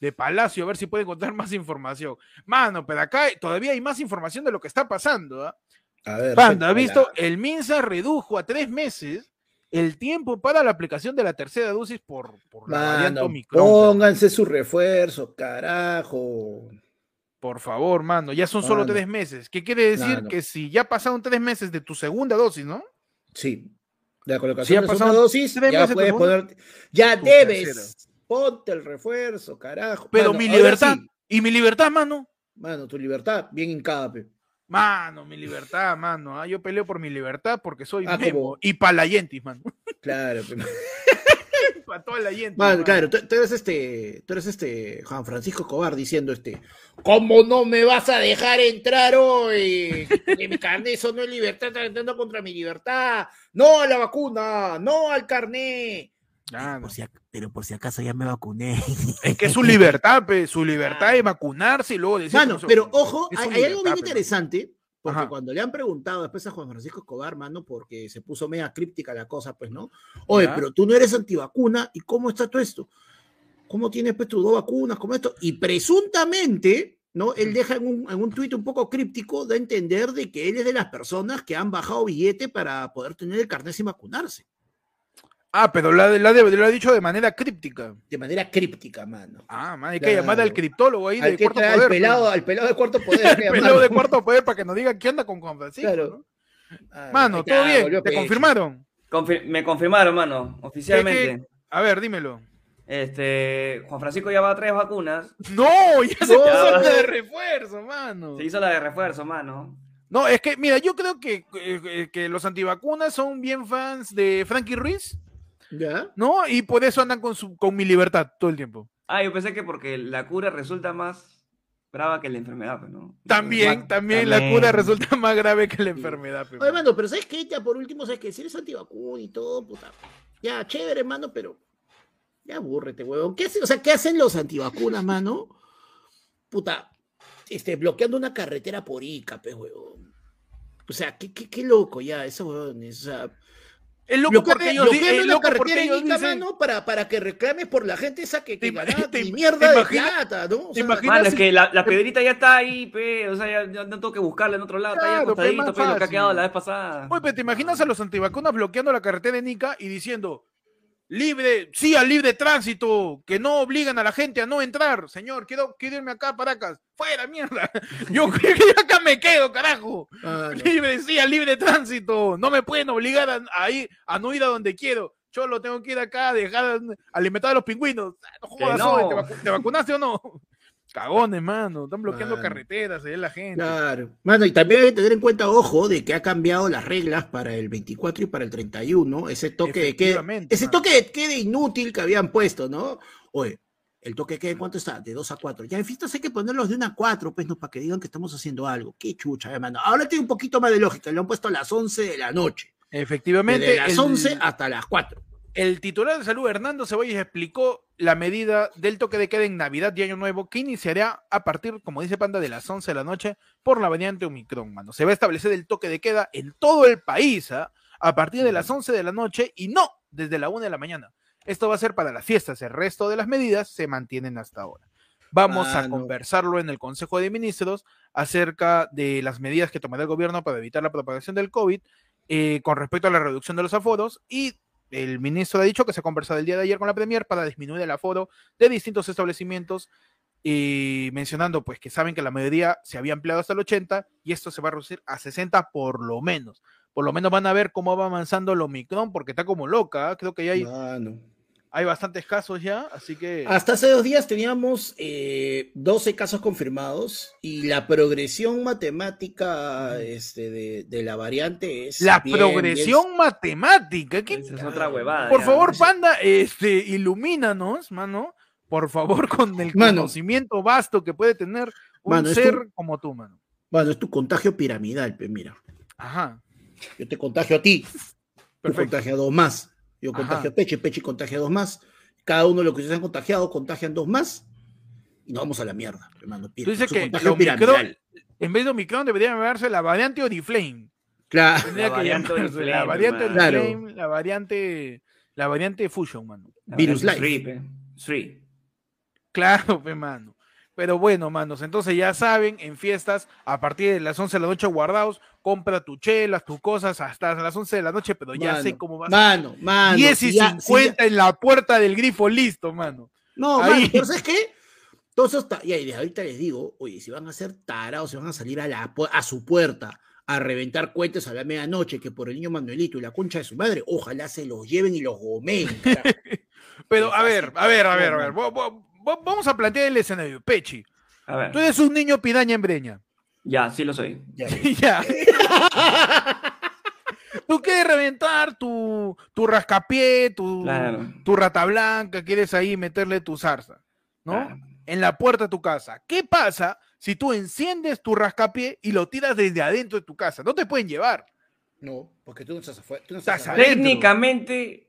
de Palacio a ver si puede encontrar más información. Mano, pero acá todavía hay más información de lo que está pasando. ¿ah? A ver. Panda, ¿ha visto? El MINSA redujo a tres meses el tiempo para la aplicación de la tercera dosis por, por la variante Mano, Omicron. pónganse su refuerzo, carajo. Por favor, mano, ya son solo Mano. tres meses. ¿Qué quiere decir? Mano. Que si ya pasaron tres meses de tu segunda dosis, ¿no? Sí. La colocación ha de pasado segunda dosis, ya puedes poner. Ya tu debes. tercera. Ponte el refuerzo, carajo. Pero Mano, mi libertad, sí. y mi libertad, mano. Mano, tu libertad, bien hincada, pe. Mano, mi libertad, mano. ah, Yo peleo por mi libertad porque soy Ah, Memo. como- Y palayentis, mano. Claro, pe. Para toda la gente. Mano, claro, tú, tú eres este, tú eres este Juan Francisco Cobar diciendo este, ¿cómo no me vas a dejar entrar hoy? Que mi carnet eso no es libertad, está atentando contra mi libertad. No a la vacuna, no al carnet. Por si ac- pero por si acaso ya me vacuné. Es que es su libertad, pe, su libertad de vacunarse y luego decir. Mano, pero ojo, hay, algo bien interesante, porque Ajá. cuando le han preguntado después a Juan Francisco Escobar, mano, porque se puso media críptica la cosa, pues, ¿no? Oye, Ya. pero tú no eres antivacuna, ¿y cómo está todo esto? ¿Cómo tienes pues tus dos vacunas? ¿Cómo esto? Y presuntamente, ¿no? Él deja en un, en un tuit un poco críptico de entender de que él es de las personas que han bajado billete para poder tener el carnet sin vacunarse. Ah, pero la, la, lo ha dicho de manera críptica. De manera críptica, mano. Ah, man, hay que llamar al criptólogo ahí Al, de que cuarto poder. al, pelado, al pelado de cuarto poder. El pelado llamarlo. de cuarto poder para que nos digan qué onda con Juan Francisco. Claro. ¿no? Ah, Mano, todo bien, te confirmaron. Confir- me confirmaron, mano, oficialmente. A ver, dímelo. Este, Juan Francisco ya va a tres vacunas. No, ya se No. puso la de refuerzo, mano. Se hizo la de refuerzo, mano. No, es que, mira, yo creo que, eh, que los antivacunas son bien fans de Frankie Ruiz, ¿Ya? ¿no? Y por eso andan con, su, con mi libertad todo el tiempo. Ah, yo pensé que porque la cura resulta más brava que la enfermedad, pues, ¿no? También, también la cura resulta más grave que la enfermedad. pe, Oye, mano. pero ¿sabes qué? Ya por último, ¿sabes qué? Si eres antivacuna y todo, puta. Ya, chévere, mano, pero. Ya abúrrete, huevón. ¿Qué hace- o sea, ¿qué hacen los antivacunas, mano? Puta. Este, bloqueando una carretera por Ica, huevón. O sea, qué, qué, qué loco ya, esos huevones. O sea, Es loco porque ellos, es loco porque carretera en ellos Ica, dicen- mano, para, para que reclames por la gente esa que, que ganaba te- te mierda de plata, ¿no? O te sea, imaginas- es que la, la piedrita ya está ahí, pe. O sea, ya, ya no tengo que buscarla en otro lado. está ahí Claro, pe, acostadito, pe, lo que ha quedado la vez pasada. Oye, pero te imaginas a los antivacunas bloqueando la carretera de Nica y diciendo libre, sí al libre tránsito, que no obligan a la gente a no entrar. Señor, quiero, quiero irme acá a Paracas. Fuera, mierda. Yo acá me quedo, carajo. ah, no. Libre, sí, al libre tránsito. No me pueden obligar a, a ir, a no ir a donde quiero. Yo lo tengo que ir acá a dejar alimentar a los pingüinos. Ah, No jodas, no. oye, ¿te, vacu- te vacunaste o no? Cagones, mano. Están bloqueando Mano. carreteras, ahí la gente. Claro. Mano, y también hay que tener en cuenta, ojo, de que ha cambiado las reglas para el 24 y para el 31. Ese toque de queda, ese mano. toque de queda inútil que habían puesto, ¿no? Oye, el toque de queda, ¿en cuánto está? De 2 a 4. Ya en fiestas hay que ponerlos de 1 a 4, pues, no, para que digan que estamos haciendo algo. Qué chucha, hermano. Ahora tiene un poquito más de lógica. Le han puesto a las 11 de la noche. Efectivamente. Desde las el- 11 hasta las 4. El titular de salud, Hernando Ceballos, explicó la medida del toque de queda en Navidad y Año Nuevo que iniciará a partir, como dice Panda, de las 11 de la noche por la variante Omicron, mano. Se va a establecer el toque de queda en todo el país ¿ah? a partir de las 11 de la noche y no desde la 1 de la mañana. Esto va a ser para las fiestas. El resto de las medidas se mantienen hasta ahora. Vamos a Mano. conversarlo en el Consejo de Ministros acerca de las medidas que tomará el gobierno para evitar la propagación del COVID eh, con respecto a la reducción de los aforos y el ministro ha dicho que se ha conversado el día de ayer con la Premier para disminuir el aforo de distintos establecimientos y mencionando pues que saben que la mayoría se había empleado hasta el 80 y esto se va a reducir a 60 por lo menos. Por lo menos van a ver cómo va avanzando el Omicron porque está como loca. ¿ah? Creo que ya hay. Hay bastantes casos ya, así que... Hasta hace dos días teníamos eh, 12 casos confirmados y la progresión matemática este, de, de la variante es. La bien, progresión matemática. ¿qué- Esa es otra huevada. Por ya. favor, Panda, este, ilumínanos, mano. Por favor, con el Mano. conocimiento vasto que puede tener un Mano, ser tu- como tú, mano. Bueno, es tu contagio piramidal, pues mira. Ajá. Yo te contagio a ti, tú Perfecto. contagias a dos más. Yo Ajá. contagio a Peche, Peche contagia a dos más. Cada uno de los que se han contagiado contagian dos más. Y nos vamos a la mierda, hermano. Tú dices Su que. En vez de Omicron debería llamarse la variante Oriflame. Claro, Tendría La que llamarse la variante. Claro. Oriflame, la variante, la variante Fusion, mano. La Virus Life. Eh. Street. Claro, pe, mano. Pero bueno, manos, entonces ya saben, en fiestas, a partir de las 11 de la noche guardados, compra tus chelas, tus cosas hasta las 11 de la noche, pero ya Mano, sé cómo va a Mano, mano. 10 y si ya- si ya- 50 en la puerta del grifo, listo, mano. No, Ahí. mano, pero ¿sabes qué? Está. Y desde ahorita les digo, oye, si van a ser tarados, si van a salir a, la, a su puerta a reventar cohetes a la medianoche, que por el niño Manuelito y la concha de su madre, ojalá se los lleven y los carajo. Pero a ver, a ver, a ver, a ver. Vamos a plantear el escenario. Pechi, A ver. tú eres un niño piraña en breña. Ya, sí lo soy. Ya ya. Tú quieres reventar tu, tu rascapié, tu, Claro. tu rata blanca, quieres ahí meterle tu zarza, ¿no? Claro. En la puerta de tu casa. ¿Qué pasa si tú enciendes tu rascapié y lo tiras desde adentro de tu casa? No te pueden llevar. No, porque tú no estás afuera. Tú no Estás estás adentro. Técnicamente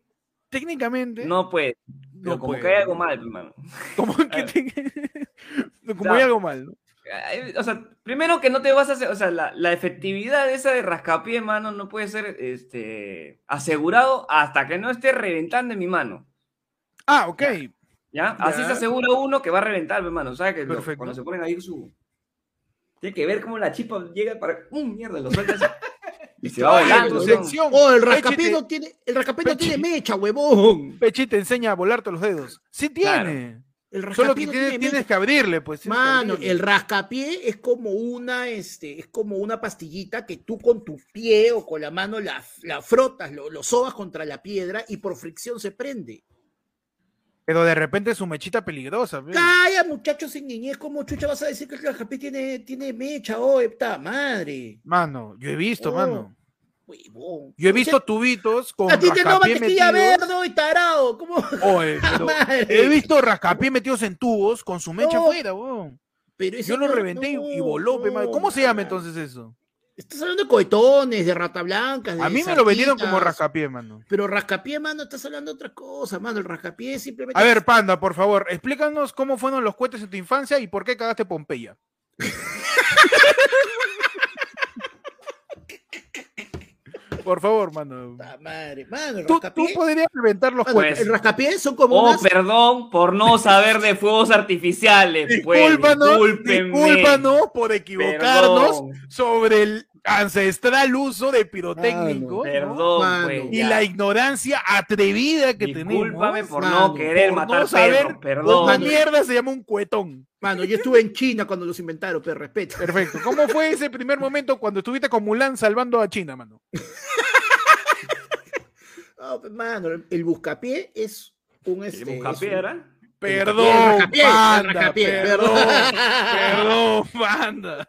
Técnicamente, no puede. no como puede. que hay algo mal, hermano. Como, que te- como hay algo mal, ¿no? O sea, primero que no te vas a hacer, o sea, la, la efectividad de esa de rascapié, mano, no puede ser este, asegurado hasta que no esté reventando en mi mano. Ah, ok. ¿Ya? Así Ya. se asegura uno que va a reventar, hermano. ¿Sabes? Que lo- Perfecto. cuando se ponen ahí su. Tiene que ver cómo la chispa llega para. ¡Um! Mierda! Lo sueltas. y se va sección. Oh, el rascapié no tiene, el rascapié no Pechi. tiene mecha, huevón. Pechi te enseña a volarte los dedos. Sí Claro. El Solo que no tienes, tiene tienes mecha. que abrirle, pues. Mano, abrirle. el rascapié es como una, este, es como una pastillita que tú con tu pie o con la mano la, la frotas, lo, lo sobas contra la piedra y por fricción se prende. Pero de repente es su mechita peligrosa. Calla, muchachos sin niñez, ¿cómo chucha vas a decir que el rascapié tiene, tiene mecha? Oh, esta madre. Mano, yo he visto, Oh, mano. Huevón. Yo he O visto sea, tubitos con a ti te mantequilla metidos. verde, hoy tarado. ¿Cómo? Oye, pero Madre. he visto rascapié metidos en tubos con su mecha afuera, weón. Pero Yo lo no- reventé y- y voló, no, ¿Cómo se llama entonces eso? Estás hablando de cohetones, de rata blancas. A de mí me lo vendieron como rascapié, mano. Pero rascapié, mano, estás hablando de otra cosa, mano. El rascapié simplemente. A ver, Panda, por favor, explícanos cómo fueron los cohetes en tu infancia y por qué cagaste Pompeya. por favor, mano. Puta madre, mano, Tú, tú podrías reventar los cohetes. Pues- el rascapié son como Oh, unas. perdón por no saber de fuegos artificiales. Pues, Discúlpanos, discúlpenme. discúlpanos por equivocarnos Perdón, sobre el ancestral uso de pirotécnicos ¿no? Perdón, Mano. pues, y ya. la ignorancia atrevida que Discúlpame tenemos. por mano, no querer por matar no saber perros, ¿Cómo perdón. mierda se llama un cuetón? Mano, yo estuve en China cuando los inventaron, pero respeto. Perfecto. ¿Cómo fue ese primer momento cuando estuviste con Mulan salvando a China, mano? No, pues, mano, el, buscapié es un. Este, ¿El es buscapié un- era? el Perdón, perdón, perdón. perdón, banda.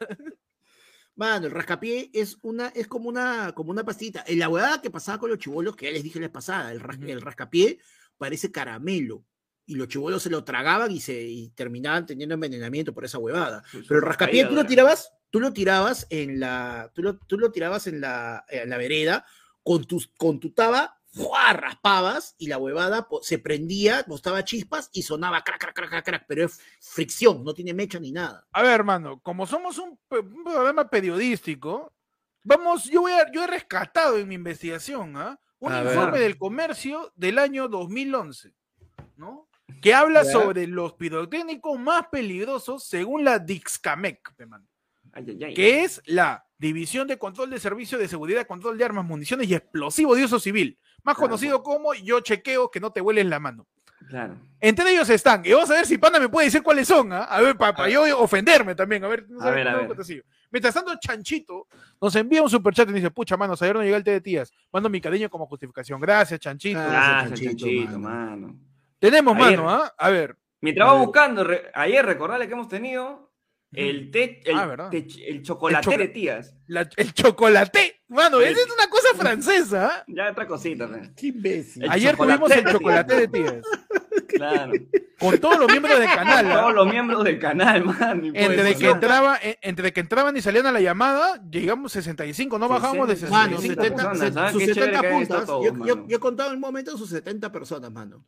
Mano, el rascapié es una, es como una, como una pastita. En la huevada que pasaba con los chivolos, que ya les dije la pasada, el, ras- el rascapié parece caramelo. Y los chivolos se lo tragaban y se y terminaban teniendo envenenamiento por esa huevada. Pero el rascapié tú lo tirabas, tú lo tirabas en la, tú lo, tú lo tirabas en la, en la vereda con tu, con tu taba, ¡fua! raspabas y la huevada se prendía, botaba chispas y sonaba crack, crack, crack, crack, crack, pero es fricción, no tiene mecha ni nada. A ver, hermano, como somos un, un programa periodístico, vamos, yo, voy a- yo he rescatado en mi investigación ¿ah? un A ver. informe del comercio del año 2011, ¿no? Que habla Ya. sobre los pirotécnicos más peligrosos según la Dixcamec, pe, mano, Ay, ay, ay. que es la División de Control de Servicio de Seguridad, Control de Armas, Municiones y Explosivos de Uso Civil, más Claro. conocido como Yo Chequeo que no te huelen la mano. Claro. Entre ellos están, y vamos a ver si Panda me puede decir cuáles son, ¿ah? A ver, para A ver. yo ofenderme también, a ver. no A ver, a. Mientras tanto, Chanchito nos envía un superchat y dice, pucha, manos, ayer no llega el té de tías. Mando mi cariño como justificación. Gracias, Chanchito. Ah, Gracias, Chanchito, Chanchito, mano. mano. Tenemos, Ayer. mano, ¿ah? A ver. Mientras A vamos ver. buscando, re- ayer recordarle que hemos tenido el té, el, Ah, té- el chocolate choco- de tías. La- el chocolate. Mano, El- esa es una cosa francesa. Ya otra cosita, pe. Qué imbécil. El Ayer tuvimos el de chocolate de tías. tías. Claro. Con todos los miembros del canal. ¿ah? Todos los miembros del canal, man. por Entre que, no. entraba, eh, entre que entraban y salían a la llamada, llegamos 65, no bajamos de 60. Mano, 65. 70, personas, se- sus Qué chévere 70 que hayan estado puntas. todos, yo, yo- yo he contado en un momento sus 70 personas, mano.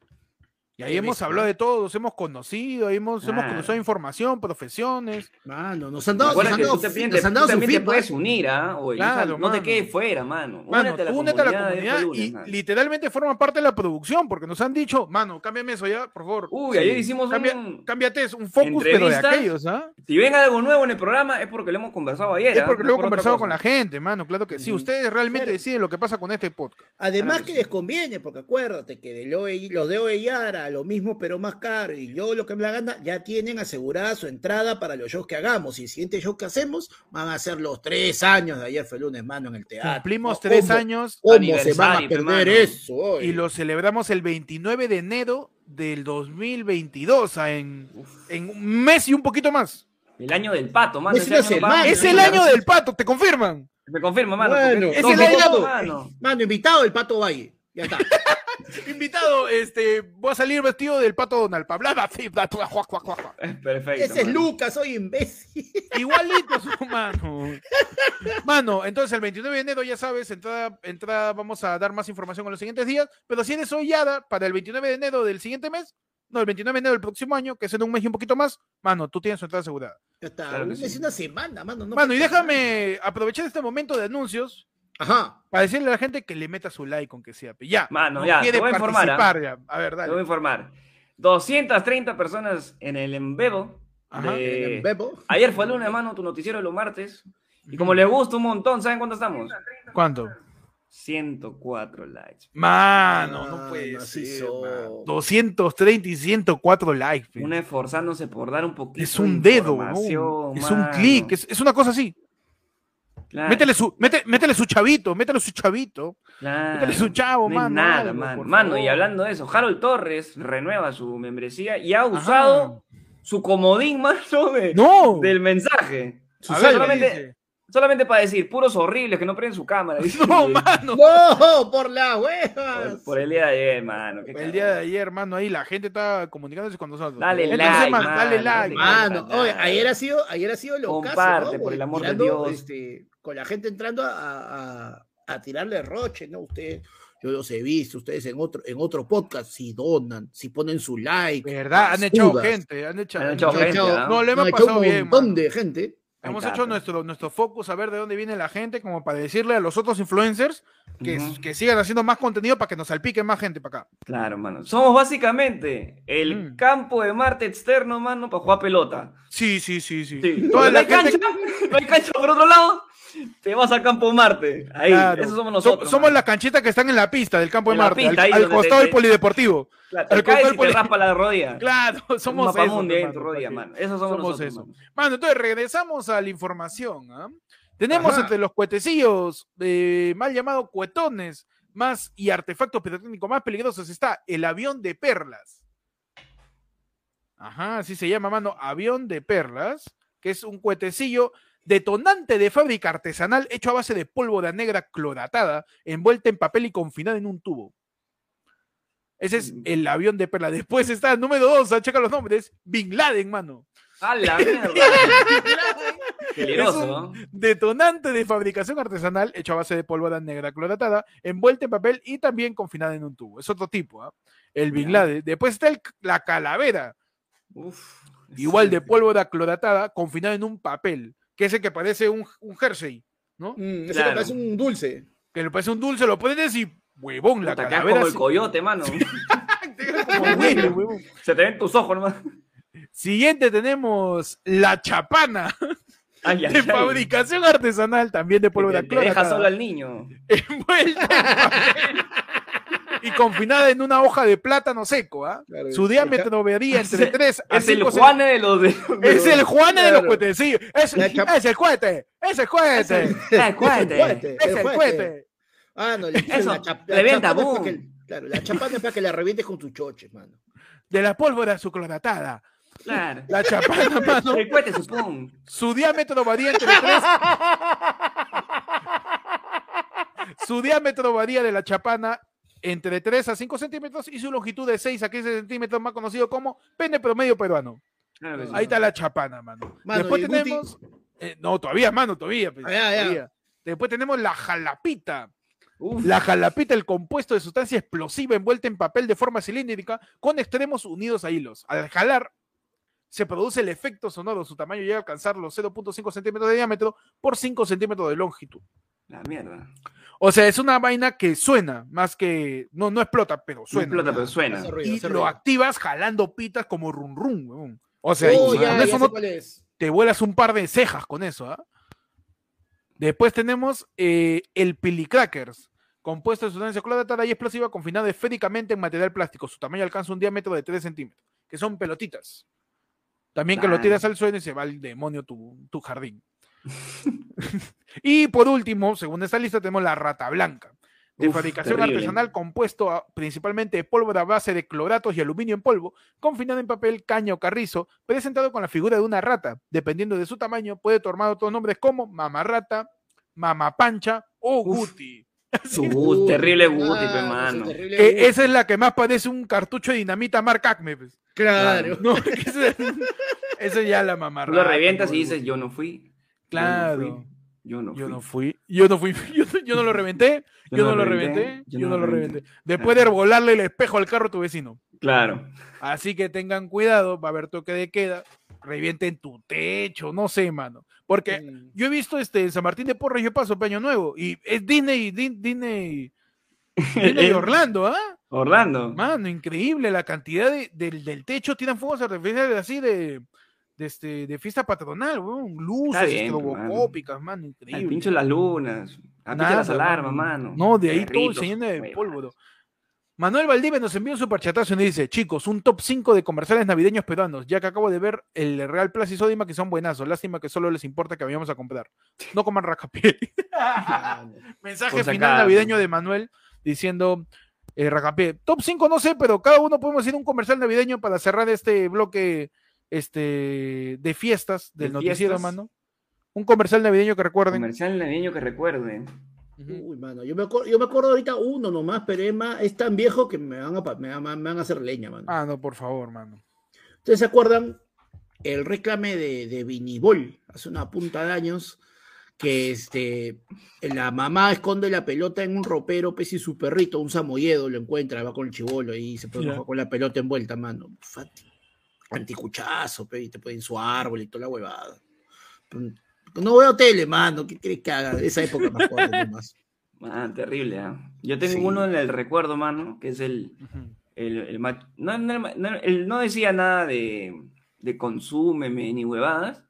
Y ahí hemos hablado de todos, hemos conocido, ahí hemos, hemos conocido información, profesiones. Mano, nos han dado, nos han que dado, tú también, nos te, han tú dado su también te puedes unir, ¿ah? Claro, no te quedes fuera, mano. Mano, Únete a la únete a la comunidad y mano. literalmente forma parte de la producción, porque nos han dicho, mano, cámbiame eso ya, por favor. Uy, ayer hicimos Cambia- un... Cámbiate, es un focus, pero de aquellos, ¿ah? Si ven algo nuevo en el programa es porque lo hemos conversado ayer. Es ¿ah? porque No lo he por otra conversado con la gente, mano, claro que sí. Ustedes realmente Claro. deciden lo que pasa con este podcast. Además Claro que les conviene, porque acuérdate que de lo- los de Oeyara, lo mismo pero más caro, y yo lo que me la gana, ya tienen asegurada su entrada para los shows que hagamos. Y el siguiente show que hacemos van a ser los tres años de ayer fue lunes, mano, en el teatro. Cumplimos tres ¿Cómo- años ¿Cómo se van a perder eso? oye? y lo celebramos el 29 de enero del 2022, ah, en, en un mes y un poquito más. El año del pato, mano. Es año semana, el año del pato, ¿te confirman? Me confirma, mano. Bueno, es el año- mano. Mano, invitado el Pato Valle. Ya está. Invitado, este, voy a salir vestido del pato Donald juá. Perfecto. Ese es. Lucas, soy imbécil. Igualito su mano. Mano, entonces el 29 de enero, ya sabes, entrada, entrada, vamos a dar más información en los siguientes días, pero si eres hoy Yada, para el 29 de enero del siguiente mes, no, el 29 de enero del próximo año, que es en un mes y un poquito más, mano, tú tienes tu entrada asegurada. Ya está. Claro que es sí. una semana, mano. no Mano, y déjame aprovechar este momento de anuncios nada. Ajá. para decirle a la gente que le meta su like, aunque sea. Ya, Mano, no ya, te voy a informar, ¿ah? ya. A ver, Te voy a dale. informar. 230 personas en el Embebo. Ajá. de- En. Ayer fue el lunes, mano, tu noticiero de los martes. Y como les gusta un montón, ¿saben cuánto estamos? ¿Cuánto? 104 likes. Mano, no puede así ser, son. mano. 230 y 104 likes. Una esforzándose por dar un poquito Es un de dedo, ¿no? Es un clic, es, es una cosa así. Claro, Métele su, mete- métele su chavito, métele su chavito. claro. métele su chavo, No mano, nada, algo, mano. por Mano, y hablando de eso, Harold Torres renueva su membresía y ha usado Ajá. su comodín, mano, de, No. del mensaje. A O sea, ver, ¿qué solamente, solamente para decir, puros horribles que no prenden su cámara. dice. No, mano. ¡No! ¡Por las Por, huevas! por el día de ayer, mano. qué El día de ayer, mano, ahí la gente está comunicándose con nosotros. Dale Entonces, like, man, mano, dale no like. Mano, oye, ayer ha sido, ayer ha sido lo Comparte, por el amor de Dios. Este, con la gente entrando a, a- a tirarle roche, ¿no? Ustedes, yo los he visto, ustedes en otro, en otro podcast, si donan, si ponen su like. ¿Verdad? Han echado gente, han echado, Han han echado gente, echado- ¿ah? No, le hemos pasado un bien, montón mano. de gente. Hemos hecho nuestro, nuestro focus a ver de dónde viene la gente, como para decirle a los otros influencers que, Ujú. que sigan haciendo más contenido para que nos salpiquen más gente para acá. Claro, mano. Somos básicamente el Mm. campo de Marte externo, mano, para jugar pelota. Sí, sí, sí, sí. Sí. Toda no la hay gente- cancha, no hay cancha por otro lado, te vas al campo de Marte. Ahí, Claro. esos somos So- nosotros. somos mano. las canchitas que están en la pista del campo de Marte, pista, al, costado del polideportivo. Claro, al costado del poli- raspa la rodilla. Claro, somos hermano, tu rodilla, mano. Esos somos, nosotros, eso. mano. Mano, entonces regresamos a la información. ¿ah? Tenemos Ajá. entre los cuetecillos, eh, mal llamados cuetones, más y artefactos pirotécnicos más peligrosos está el avión de perlas. Ajá, así se llama, mano, avión de perlas, que es un cuetecillo detonante de fábrica artesanal hecho a base de pólvora negra cloratada, envuelta en papel y confinada en un tubo. Ese es el avión de perlas. Después está el número dos, ah, checa los nombres, Bin Laden, mano. ¡A la mierda! Es un detonante de fabricación artesanal hecho a base de pólvora negra cloratada, envuelta en papel y también confinada en un tubo. Es otro tipo, ¿ah? El Bin. Laden. Después está el- la calavera, Uf. igual de pólvora cloratada, confinada en un papel, que es el que parece un, un jersey, ¿no? Mm, ese Claro. me parece un dulce. Que le parece un dulce, lo pones y huevón, la Puta, quedas calavera. como el coyote, mano. como huele, huevón. Se te ven tus ojos nomás. Siguiente tenemos la chapana Ay, ay, de ay. fabricación artesanal, también de Que pólvora te, te deja solo al niño. envuelta en papel y confinada en una hoja de plátano seco, ¿ah? Claro, Su diámetro varía entre 3 a Es el 5 Juane de los de. de Es los- el Juane de los Claro. cuetecillos. Es, La chap- es el cohete. Es el cohete. el cohete. Es el cohete. Ah, no, le Eso, la, chap- la revienta, chapana es boom. para que, claro, la chapana es para que la revientes con tus choches, mano. De la pólvora sucloratada. Claro. La chapana, mano. El cohete, supongo. Su diámetro varía entre 3. Su diámetro varía de la chapana entre 3 a 5 centímetros y su longitud de 6 a 15 centímetros, más conocido como pene promedio peruano. Claro que sí. Ahí está la chapana, mano. Mano, Después tenemos. eh, no, todavía, mano, todavía. pues, todavía. Después tenemos la jalapita. Uf, La jalapita, el compuesto de sustancia explosiva envuelta en papel de forma cilíndrica con extremos unidos a hilos. Al jalar, se produce el efecto sonoro. Su tamaño llega a alcanzar los 0.5 centímetros de diámetro por 5 centímetros de longitud. la mierda. O sea, es una vaina que suena, más que. No, no explota, pero No suena. explota, pero suena. Hace ruido, y hace lo activas jalando pitas como rum rum. weón. O sea, Oh, y ya, con ya eso sé no cuál es. te vuelas un par de cejas con eso. ¿ah? Después tenemos eh, el pilicrackers, compuesto de sustancia cloratada y explosiva confinada esféricamente en material plástico. Su tamaño alcanza un diámetro de 3 centímetros, que son pelotitas. También que lo tiras al suelo y se va al demonio tu, tu jardín. y por último, según esta lista, tenemos la rata blanca. De Uf, fabricación terrible. artesanal compuesto a- principalmente de pólvora a base de cloratos y aluminio en polvo, confinado en papel, caña o carrizo, presentado con la figura de una rata. Dependiendo de su tamaño, puede tomar otros nombres como mamarrata, mamapancha o Uf. guti. Uh, terrible Guti, guti, pe, claro, mano. sí, terrible Eh, Guti. esa es la que más parece un cartucho de dinamita marca Acme. pues. Claro. No, esa, esa ya la Tú mamarrata. lo revientas y dices, yo no fui. Claro. Yo no fui. Yo no fui, yo no fui, yo no, yo no lo reventé, yo, no lo reventé, yo no lo reventé. Después de volarle el espejo al carro a tu vecino. Claro. Así que tengan cuidado, va a haber toque de queda, revienten tu techo, no sé, mano. Porque yo he visto este en San Martín de Porres, yo paso Peño Nuevo, y es Disney, Di- Disney, Disney Orlando, ¿ah? Orlando. Mano, increíble la cantidad de- del, del techo, tiran fuegos artificiales así de, de, este, de fiesta patronal, weón, luces bien, pues, mano, Al increíble. pincho las lunas. A pincho de Nada, las alarmas, mano. No, de ahí todo se llena de polvo. Manuel Valdivia nos envió un superchatazo y nos dice, chicos, un top 5 de comerciales navideños peruanos, ya que acabo de ver el Real Plaza y Sodima que son buenazos, lástima que solo les importa que vayamos a comprar. No coman racapié. Mensaje final navideño de Manuel diciendo, eh, racapié, top 5 no sé, pero cada uno podemos ir a un comercial navideño para cerrar este bloque este, de fiestas del ¿De noticiero, fiestas? mano. Un comercial navideño que recuerden. Comercial navideño que recuerden. Uy, mano, yo me, acuerdo, yo me acuerdo ahorita uno nomás, pero es, más- es tan viejo que me van a, me van, me van a hacer leña, mano. Ah, no, por favor, mano. ¿Ustedes se acuerdan el reclame de, de Vinibol hace una punta de años? Que este, la mamá esconde la pelota en un ropero, pues y su perrito, un samoyedo, lo encuentra, va con el chivolo y se pone con la pelota envuelta, mano. Fat- Anticuchazo, pe, y te ponen su árbol y toda la huevada. No veo tele, mano. ¿Qué crees que haga? Esa época más fuerte nomás. Ah, terrible, ¿ah? Yo tengo Sí. uno en el recuerdo, mano, que es el. El, el ma- no, no, no, él no decía nada de, de consúmeme ni huevadas,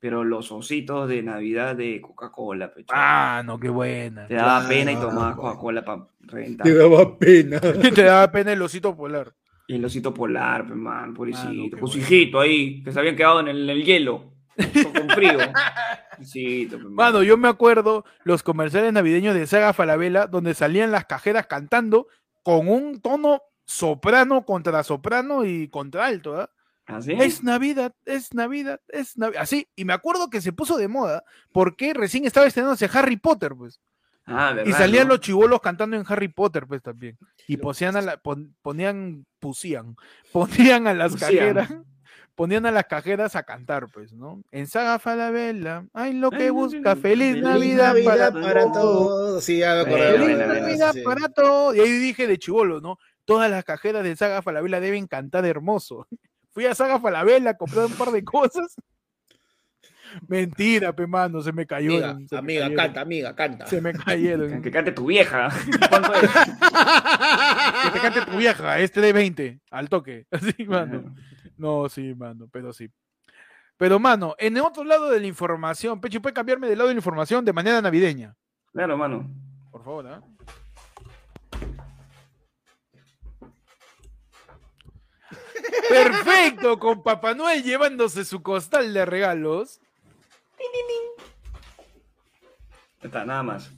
pero los ositos de Navidad de Coca-Cola, pecho. Ah, no, qué buena. Te daba claro. pena y tomabas Coca-Cola para reventar. Te daba pena. Te daba pena el osito polar. Y el osito polar, pues, man, Ah, no, pobrecito. con su bueno. hijito ahí, que se habían quedado en el, en el hielo. Con con frío. Pues, Mano, yo me acuerdo los comerciales navideños de Saga Falabella, donde salían las cajeras cantando con un tono soprano contra soprano y contra alto. ¿ah? ¿Así? Es Navidad, es Navidad, es Navidad. Así, y me acuerdo que se puso de moda porque recién estaba estrenándose Harry Potter, pues. Ah, Y ¿verdad, salían no? los chivolos cantando en Harry Potter, pues también. Y ponían a la, pon- ponían, pusían, ponían a las Pusían. cajeras, ponían a las cajeras a cantar, pues, ¿no? En Saga Falabella, ay, lo que Ay, busca, feliz feliz Navidad para, para todos. todos. Sí, ya me Buena, acordé. Feliz buena, Navidad sí. para todos. Y ahí dije de chivolo, ¿no? Todas las cajeras de Saga Falabella deben cantar hermoso. Fui a Saga Falabella, compré un par de cosas. Mentira, pe mano, se me cayó. Amiga, canta, amiga, canta. Se me cayeron. Que cante tu vieja. Que te cante tu vieja, este de 20, al toque. Así, mano. No, sí, mano, pero sí. Pero, mano, en el otro lado de la información, Pechi, ¿puede cambiarme del lado de la información de manera navideña? Claro, mano. Por favor, ¿ah? ¿eh? Perfecto, con Papá Noel llevándose su costal de regalos. Está, nada más.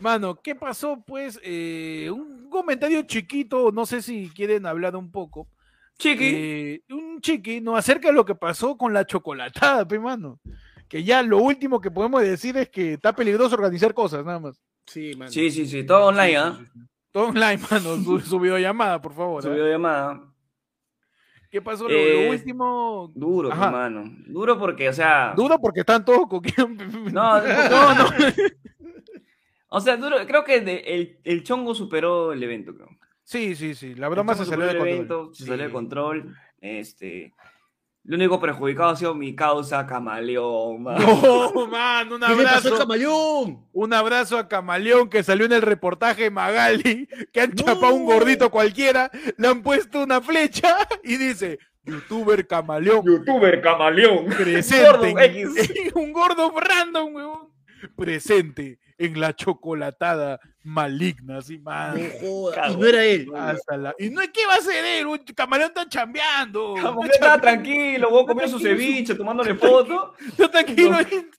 Mano, ¿qué pasó? Pues eh, un comentario chiquito, no sé si quieren hablar un poco. Chiqui. Eh, un chiqui, no acerca de lo que pasó con la chocolatada, pe mano. Que ya lo último que podemos decir es que está peligroso organizar cosas, nada más. Sí, mano. Sí, sí, sí, todo online, ¿ah? Todo online, mano, su, su videollamada, por favor. Su ¿ah? videollamada. ¿Qué pasó? Lo, lo Eh, último. Duro, Ajá. hermano. Duro porque, o sea. Duro porque están todos coqueando. No, no, no. O sea, duro, creo que de- el, el chongo superó el evento, creo. Sí, sí, sí. La broma se salió de control. evento, se salió de control. Este. Lo único perjudicado ha sido mi causa, Camaleón, mano. No, man, un ¿Qué le pasó al abrazo. camaleón? Un abrazo a Camaleón que salió en el reportaje de Magali, que han No. chapado a un gordito cualquiera, le han puesto una flecha y dice, youtuber Camaleón, Youtuber Camaleón. presente. Gordo en- X. un gordo random, weón. Presente en la chocolatada maligna, así, man. Y no era él. Hasta la- Y no es que va a ser él, un camaleón está chambeando. Está tranquilo, vos comiendo su ceviche, tomándole foto. Está tranquilo lo- y,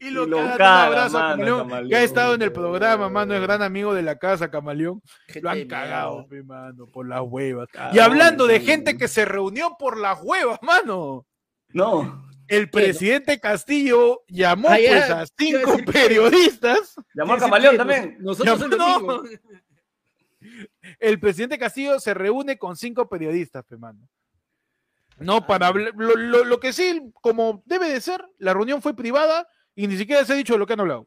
y lo, y lo caga, un caga, abrazo a mano, Camaleón, Camaleón. que ha estado en el programa, mano, es gran amigo de la casa, Camaleón. Lo han cagado, pe, mano, por las huevas. Y Cagón, hablando de gente que se reunió por las huevas, mano. No. El presidente Castillo llamó Ah, pues a cinco periodistas. Llamó a Camaleón también. nos- Nosotros Llamó- no. El presidente Castillo se reúne con cinco periodistas, pe, mano. No, para hablar. Lo, lo- lo que sí, como debe de ser, la reunión fue privada y ni siquiera se ha dicho lo que han hablado.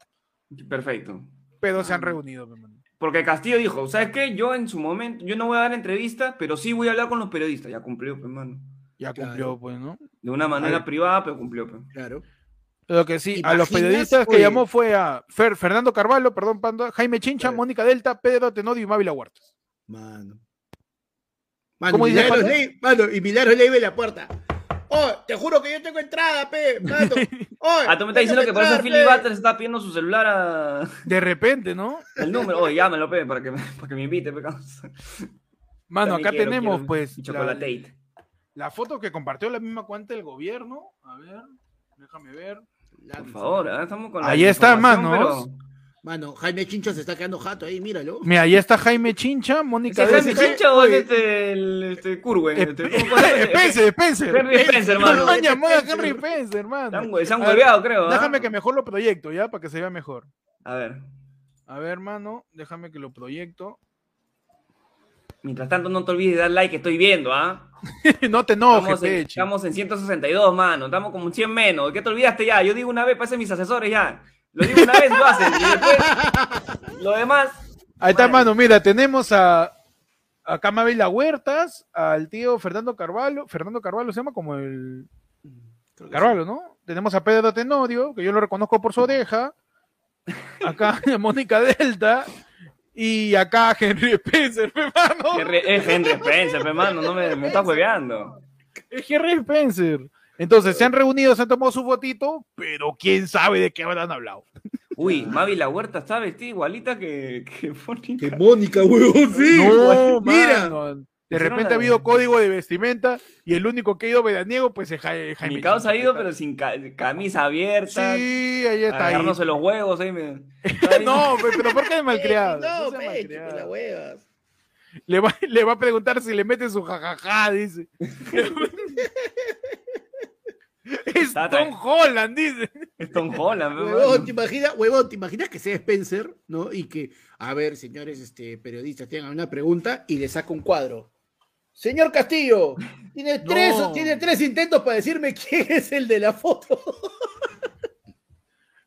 Perfecto. Pero se han reunido, pe, mano. Porque Castillo dijo, ¿sabes qué? Yo en su momento, yo no voy a dar entrevistas, pero sí voy a hablar con los periodistas. Ya cumplió, pues, hermano. Ya Claro. cumplió, pues, ¿no? De una manera privada, pero cumplió. pues. Claro. Lo que sí, a los periodistas que Oye. llamó fue a Fer- Fernando Carvalho, perdón, Pando, Jaime Chincha, Claro. Mónica Delta, Pedro Tenorio y Mávila Huertas. Mano. Mano, ¿Cómo y Milagros? Ley- mano, y Milagros Leiva en la puerta. Oh, te juro que yo tengo entrada, pe, mano. Oh, Ah, tú me estás diciendo que por eso Philly Butters está pidiendo su celular a... De repente, ¿no? el número. Oye, llámelo, pe, para que me, para que me invite, pe. Mano, También acá quiero, tenemos quiero pues la. La foto que compartió la misma cuenta del gobierno. A ver, déjame ver. Por favor, ahora estamos con la Ahí está, información, manos. pero- Mano, Jaime Chincha se está quedando jato ahí, míralo. Mira, ahí está Jaime Chincha, ¿Es Mónica el Jaime. Chincha o es este, el, este Curwen? eh, Este, ¿cómo se llama? Spencer, Spencer. Henry Spencer, No mano. lo han llamado a Spencer. Henry Spencer, hermano. se han hueveado, creo. ¿ah? Déjame que mejor lo proyecto, ¿ya? Para que se vea mejor. A ver. A ver, hermano, déjame que lo proyecto. Mientras tanto, no te olvides de dar like, que estoy viendo, ¿ah? no te enojes, estamos, en, Pechi. estamos en 162, mano. Estamos como un 100 menos. ¿Qué te olvidaste ya? Yo digo una vez, pasen mis asesores ya. Lo digo una vez, lo hacen. Y después, lo demás. Ahí está, mano. Mira, tenemos a, a Camabela Huertas, al tío Fernando Carvalho. Fernando Carvalho se llama como el. Carvalho, ¿no? Tenemos a Pedro Tenorio, que yo lo reconozco por su oreja. Acá Mónica Delta. Y acá Henry Spencer, mi hermano. Henry- Es Henry Spencer, pe, mano. No me, me estás hueveando. Es Henry Spencer. Entonces se han reunido, se han tomado su fotito, pero quién sabe de qué habrán hablado. Uy, Mavi la Huerta está vestida igualita que, que Mónica. Que Mónica, huevón, sí. No, mira. mano. De repente ha habido código de vestimenta y el único que ha ido veraniego, pues es Ja- Jaime. Mi causa ha ido, pero sin ca- camisa abierta. Sí, ahí está. Ahí. agarrándose los huevos ahí. Me... ahí No, pe- pero ¿por qué malcriado? No, No sea pecho, malcriado. que la huevas. le, va, le va a preguntar si le mete su jajaja, dice. es Está Tom Holland, dice. Es Tom Holland, pe, Huevón. ¿te imaginas, huevón, ¿te imaginas que sea Spencer, ¿no? Y que, a ver, señores este, periodistas, tengan una pregunta y le saca un cuadro. Señor Castillo, tiene, No. tres, tiene tres intentos para decirme quién es el de la foto.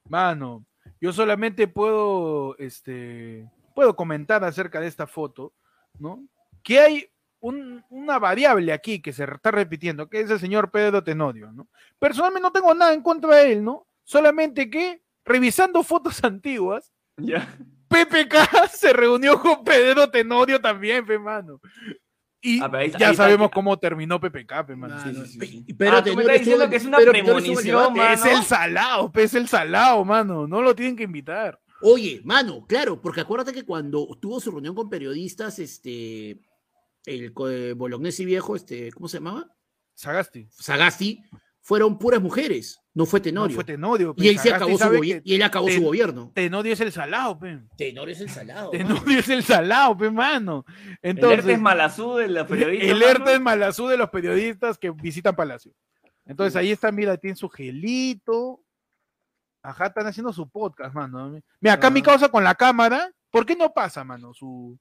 Mano, yo solamente puedo, este, puedo comentar acerca de esta foto, ¿no? Que hay un- una variable aquí que se está repitiendo, que es el señor Pedro Tenorio, ¿no? Personalmente no tengo nada en contra de él, ¿no? Solamente que, revisando fotos antiguas, Ya. PPK se reunió con Pedro Tenorio también, pe, mano. Y Ah, pero ahí- ya ahí está- sabemos cómo terminó PPK. Mano, sí, sí, sí. y Pedro Ah, tú me estás diciendo que es una el premonición, mano. Es el salado, es el salado, mano. No lo tienen que invitar. Oye, mano, claro, porque acuérdate que cuando tuvo su reunión con periodistas, este, el co- eh, Bolognesi viejo, este, ¿cómo se llamaba? Sagasti. Sagasti, fueron puras mujeres, no fue No Tenorio. fue Tenorio. pe. y él sí Sagasti acabó su, sabe gobi- que y él acabó su Ten- gobierno. Tenorio es el salado, pe. Tenorio es el salado. Tenorio es el salado, pe, mano. el Entonces, ERTE es malazú de la periodista. el. ERTE es malazú de los periodistas que visitan Palacio. Entonces ahí está, mira, tiene su gelito. Ajá, están haciendo su podcast, mano. Mira, acá mi Ah. causa con la cámara. ¿Por qué no pasa, mano? Su...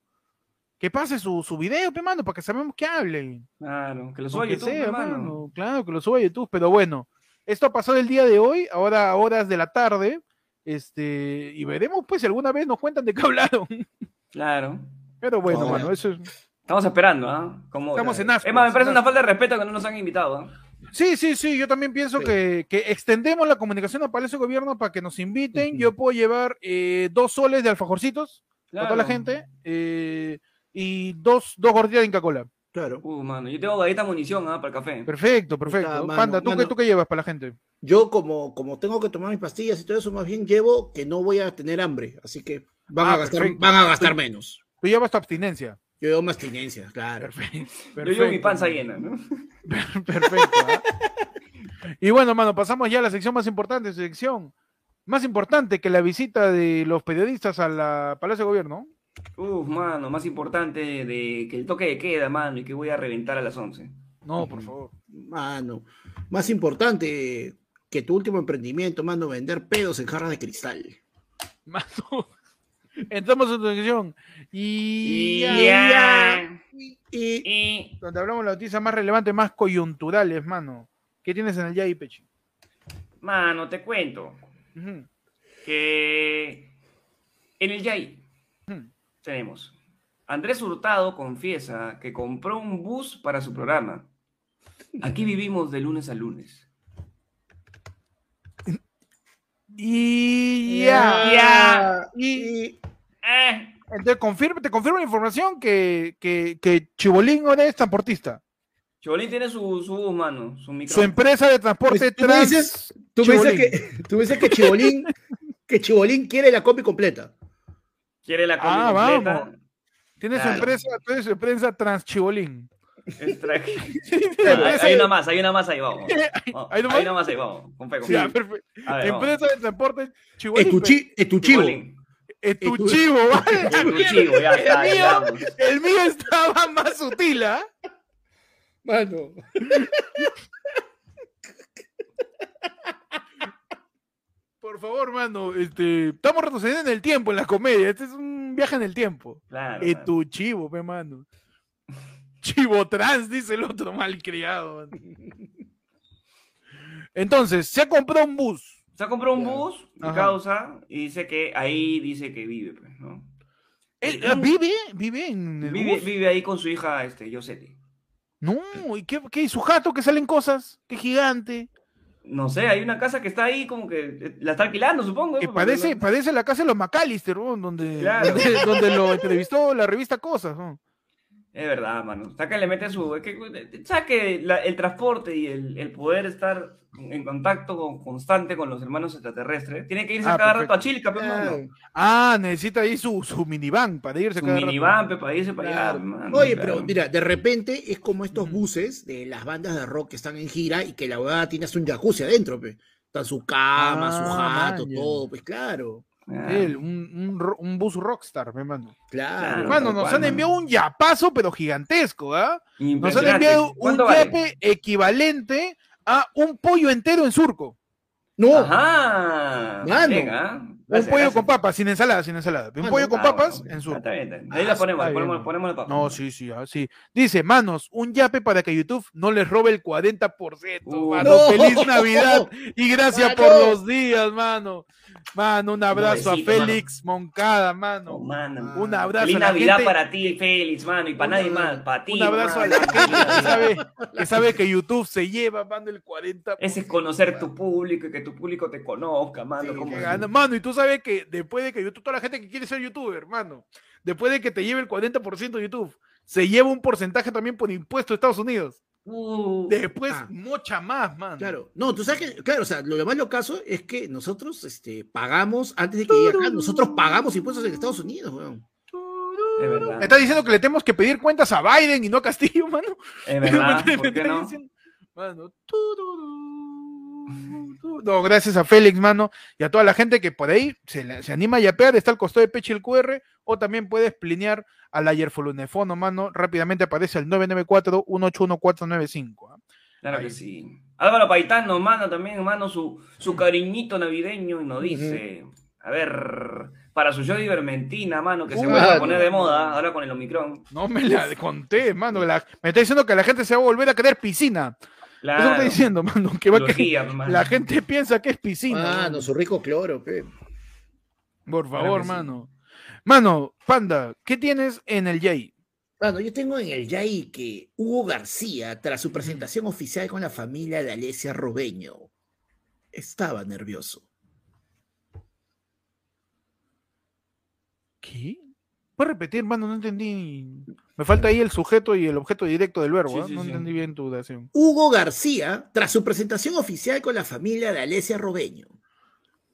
Que pase su, su video, pe, mano, para que sabemos que hablen. Claro, que lo suba a YouTube, sea, hermano. mano. Claro, que lo suba a YouTube, pero bueno. Esto pasó el día de hoy, ahora a horas de la tarde. Este, y veremos, pues, si alguna vez nos cuentan de qué hablaron. Claro. Pero bueno, Ahora. mano, eso es. Estamos esperando, ¿ah? Estamos en Es ascuas, más, me parece una falta de respeto que no nos han invitado, ¿ah? Sí, sí, sí, yo también pienso Sí. que, que extendemos la comunicación a Palacio de Gobierno para que nos inviten. Yo puedo llevar eh, dos soles de alfajorcitos para toda la Claro. gente eh, y dos, dos gorditas de Inca Cola. Claro. Uh, mano, yo tengo galleta munición, ¿ah? Para el café. Perfecto, perfecto. Mano, Panda, ¿tú, qué, mano. ¿tú qué llevas para la gente? Yo como, como tengo que tomar mis pastillas y todo eso, más bien llevo que no voy a tener hambre, así que van, Ah, a, gastar, perfecto. van a gastar menos. Tú llevas tu abstinencia. Yo llevo más abstinencia, claro. Perfecto. Yo llevo mi panza llena, ¿no? Perfecto. ¿ah? Y bueno, mano, pasamos ya a la sección más importante, sección más importante que la visita de los periodistas a la Palacio de Gobierno. Uf, mano, más importante de que el toque de queda, mano, y que voy a reventar a las 11. No, por favor. Mano, más importante que tu último emprendimiento, mano, vender pedos en jarras de cristal. Mano, entramos en tu sección y, donde hablamos de las noticias más relevantes, más coyunturales, mano. ¿Qué tienes en el Yai, Pechi? Mano, te cuento que en el Yai ujú. Tenemos. Andrés Hurtado confiesa que compró un bus para su programa. Aquí vivimos de lunes a lunes. Y ya. Ya. Y y- Eh, entonces confirma, te confirmo la información que, que, que Chibolín ahora es transportista. Chobolín tiene su, su bus, mano, su micro. Su empresa de transporte Pues, tú me trans. dices- tú me dices Chibolín. que, tú me dices que Chibolín, que Chibolín quiere la combi completa. Quiere la combi Ah, completa. vamos. Tiene su empresa, tiene su empresa Trans Chibolín. Extra- Tiene hay, una más, hay una más ahí, vamos. Vamos, ¿Hay una Hay más? una más ahí, vamos. Con fe, con fe. Perfecto. Ver, vamos. Empresa de transporte Chibolín. Es tu, chi- es tu chivo. Chibolín. Es tu Es tu- chivo, ¿vale? Ya está, el, ya mío, vamos. el mío estaba más sutil, ¿ah? Mano. Por favor, mano, este, estamos retrocediendo en el tiempo, en la comedia. Este es un viaje en el tiempo. Claro. Es mano. tu chivo, pe, mano. Chivo trans, dice el otro malcriado. mano. Entonces, se compró un bus. Se ha comprado un bus, Ajá. causa, y dice que ahí dice que vive, pues, ¿no? Él, ah, ¿Vive? ¿Vive en el Vive, bus? vive ahí con su hija, este, Yosetti. No, ¿y qué, qué? ¿Su jato que salen cosas? ¡Qué gigante! No sé, hay una casa que está ahí como que eh, la está alquilando, supongo. Que no- parece la casa de los McAllister, ¿no? donde, Claro. donde, donde lo entrevistó la revista Cosas. ¿no? Es verdad, mano. Está que le mete su. Es que, ¿Sabes que la- el transporte y el, el poder estar en contacto con- constante con los hermanos extraterrestres tiene que irse Ah, a cada perfecto. rato a mano. Claro. Ah, necesita ahí su, su minivan para irse Su cada rato. minivan, pe, para irse para allá, Claro. pe, mano, Oye, claro. pero mira, de repente es como estos buses de las bandas de rock que están en gira y que la verdad tiene hasta un jacuzzi adentro, pe. Está su cama, su Ah, jato, man, ya. todo, pues claro. Ah, Él, un, un, bus rockstar, me mando. Claro. Hermano, nos cual, han enviado un yapazo, pero gigantesco, ¿ah? Nos han enviado un yape equivalente a un pollo entero en surco. No, Ajá. Mano. Un pollo gracias. con papas, sin ensalada, sin ensalada. Un pollo con Ah, papas bueno. en Ah, surco. está bien, está bien. Ahí Ah, la ponemos, ponemos, ponemos la papa. No, sí, sí, ah, sí. Dice, manos, un yape para que YouTube no les robe el 40%. Uh, mano. no. Feliz Navidad y gracias por los días, mano. Mano, un abrazo a Félix Moncada, mano. No, mano. Un abrazo Feliz a la Navidad gente. para ti, Félix, mano, y para Un- nadie más, para ti. Un abrazo a la gente que sabe, que sabe que YouTube se lleva, mano, el 40%. Ese es conocer tu público y que tu público te conozca, mano. Sí, como- que. Mano, y tú sabes que después de que YouTube, toda la gente que quiere ser youtuber, hermano, después de que te lleve el 40% de YouTube, se lleva un porcentaje también por impuesto de Estados Unidos. Uh, Después, Ah. mucha más, mano. Claro, no, tú sabes que, claro, o sea, lo más lo caso es que nosotros este, pagamos, antes de que llegue acá, nosotros pagamos impuestos en Estados Unidos, weón. Es verdad. Me está diciendo que le tenemos que pedir cuentas a Biden y no a Castillo, mano. Es verdad. ¿Por qué no? diciendo- Mano, tururú, tu- No, gracias a Félix, mano, y a toda la gente que por ahí se, se anima a yapear, está al costado de Peche el QR, o también puedes plinear al ayerfolunefono, mano, rápidamente aparece el 994-181-495. ¿ah? Claro Ahí. que sí. Álvaro Paitano, mano, también, mano, su, su cariñito navideño y nos dice, a ver, para su show de Ivermentina, mano, que se vuelve a poner de moda ahora con el Omicron. No me la conté, mano. la- me está diciendo que la gente se va a volver a querer piscina. Eso Claro. diciendo, mano. Que va mano. la gente piensa que es piscina. Mano, mano. su rico cloro, pe. Por Claro favor, sí. mano. Mano, Panda, ¿qué tienes en el Jay? Bueno, yo tengo en el YAI que Hugo García, tras su presentación oficial con la familia de Alesia Robeño, estaba nervioso. ¿Qué? ¿Puedes repetir, mano? No entendí. Me falta ahí el sujeto y el objeto directo del verbo. Sí, ¿ah? sí, no sí. entendí bien tu oración. Hugo García, tras su presentación oficial con la familia de Alesia Robeño,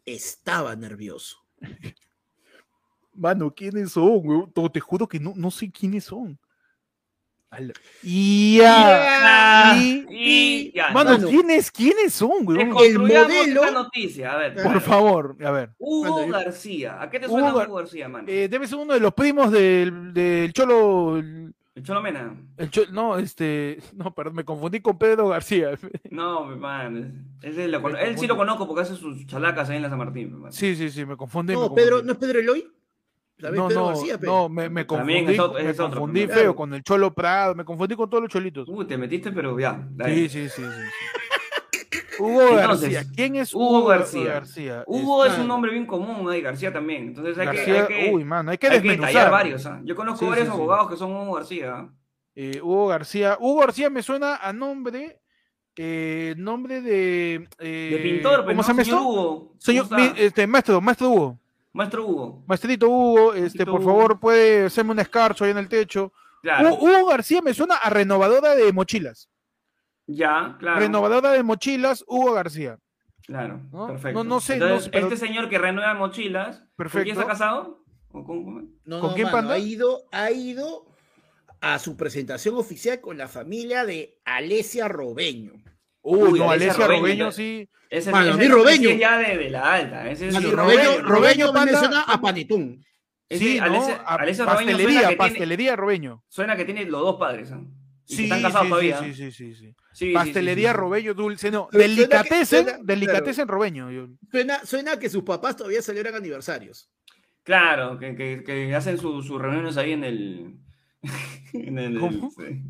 estaba nervioso. Mano, ¿quiénes son? Te juro que no, no sé quiénes son. Y. Y- Y ya, Mano, mano. ¿quiénes, ¿quiénes son, weón? Desconstruyamos modelo- esta noticia. A ver, Por favor, a ver. Hugo Mano, García. ¿A qué te suena Hugo García, mano? Eh, debe ser uno de los primos del, del Cholo. El, ¿El Cholomena? el Cho- no, este. No, perdón, me confundí con Pedro García. No, mi man. Lo Él sí lo conozco porque hace sus chalacas ahí en la San Martín. mi man. Sí, sí, sí, me confundí. me No, Pedro. ¿no es Pedro Eloy? También No, Pedro no, García, no, me, me También confundí, es otro- me es otro, confundí claro. feo con el Cholo Prado, me confundí con todos los cholitos. Uy, te metiste, pero ya. dale. Sí, sí, sí, sí. Hugo Entonces, García, ¿quién es Hugo Hugo García. García? Hugo es un nombre bien común, hay García también. Entonces hay que, hay que, uy, mano, hay que hay que desmenuzar. varios. ¿ah? Yo conozco Sí, varios sí, sí. abogados que son Hugo García. ¿ah? Eh, Hugo García. Hugo García me suena a nombre, eh, nombre de... eh, De pintor, pero ¿Cómo no, se llama señor esto? Hugo. Este, maestro, maestro Hugo. Maestro Hugo. Maestrito Hugo, este, Maestrito por Hugo. favor, puede hacerme un escarcho ahí en el techo. Claro. Hugo, García me suena a renovadora de mochilas. ya, claro. Renovadora de mochilas, Hugo García. Claro, ¿No? perfecto. No- no sé, no Entonces, pero- este señor que renueva mochilas, ¿con quién Perfecto. está casado? ¿O con- con- No, ¿Con no, quién, mano, Panda? Ha ido, ha ido a su presentación oficial con la familia de Alesia Robeño. Uy, Uy, no, Alesia Alesia Robeño, sí. Ese, Mano, ese Robeño. ya de, de la alta. Ese Mano, sí, Robeño- Robeño, Robeño Robeño me Panda- suena a Panetón. ese Sí, ¿no? Alessia- A Alessia Robeño pastelería, tiene- pastelería Robeño. Suena que tiene los dos padres. Sí, están casados sí, todavía. sí, sí, sí, sí. Sí, sí, Pastelería. Robeño dulce, no, delicatessen, suena- delicatessen Robeño. Suena, suena que sus papás todavía celebran aniversarios. Claro, que, que, que hacen su- sus reuniones ahí en el. en el- ¿Cómo? sí.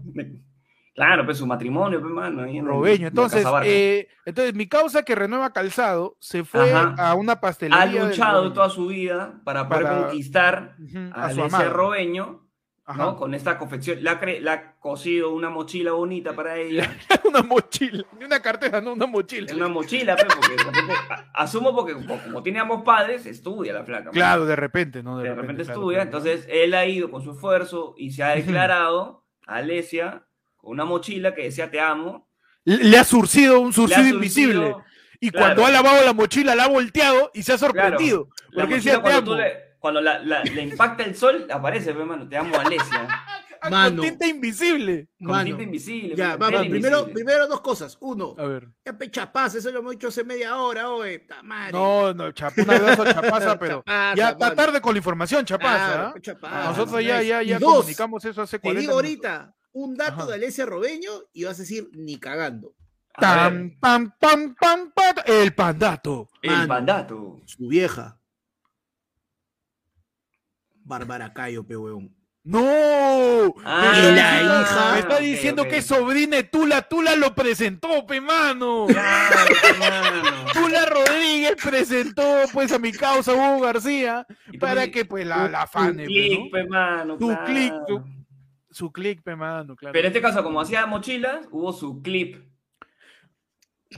Claro, pues su matrimonio, pues, mano. Ahí en Robeño. Entonces, eh, entonces, mi causa que renueva calzado se fue Ajá. a una ha pastelería. del luchado toda su vida para poder Para- conquistar a, a su. Robeño, Ajá. ¿no? Con esta confección. Le ha, le ha cosido una mochila bonita para ella. una mochila, ni una cartera, no, una mochila. una mochila, pues, porque asumo porque como, tiene ambos padres, estudia la flaca. pues. Claro, de repente, ¿no? de repente claro, estudia, claro. entonces él ha ido con su esfuerzo y se ha declarado a Alesia con una mochila que decía te amo. Le ha surcido un surcido surcido invisible. Y claro. cuando ha lavado la mochila, la ha volteado y se ha sorprendido. porque decía, te cuando, amo. le, cuando la, la- le impacta el sol, aparece, pues, hermano, te amo Alesia. Mano. Con tinta invisible. Con Mano, tinta invisible. Ya, vamos, primero, invisible. primero dos cosas. Uno, A ver. ya pecha paz, eso lo hemos dicho hace media hora, oye. ta madre. No, no, Chap- un abrazo a Chapaza, pero Chapaza, ya está tarde con la información, Chapaza. Claro, ¿ah? Nosotros ya, ya, ya dos, comunicamos eso hace Te 40 digo minutos. ahorita un dato Ajá. de Alesia Robeño y vas a decir ni cagando. Ver, pam, pam, pam, pam, el pandato. el Mano. mandato. Su vieja. Bárbara Cayo, pe weón. ¡No! Ah, la hija. me está diciendo que es sobrina de Tula. Tula lo presentó, pe mano. Claro. Tula Rodríguez presentó pues a mi causa Hugo García para que pues la, tu- la tu fane, pe, click, ¿no? pe, mano, Tu claro. click, tu- Su click, pe mano, claro. Pero en este caso, como hacía mochilas, hubo su clip.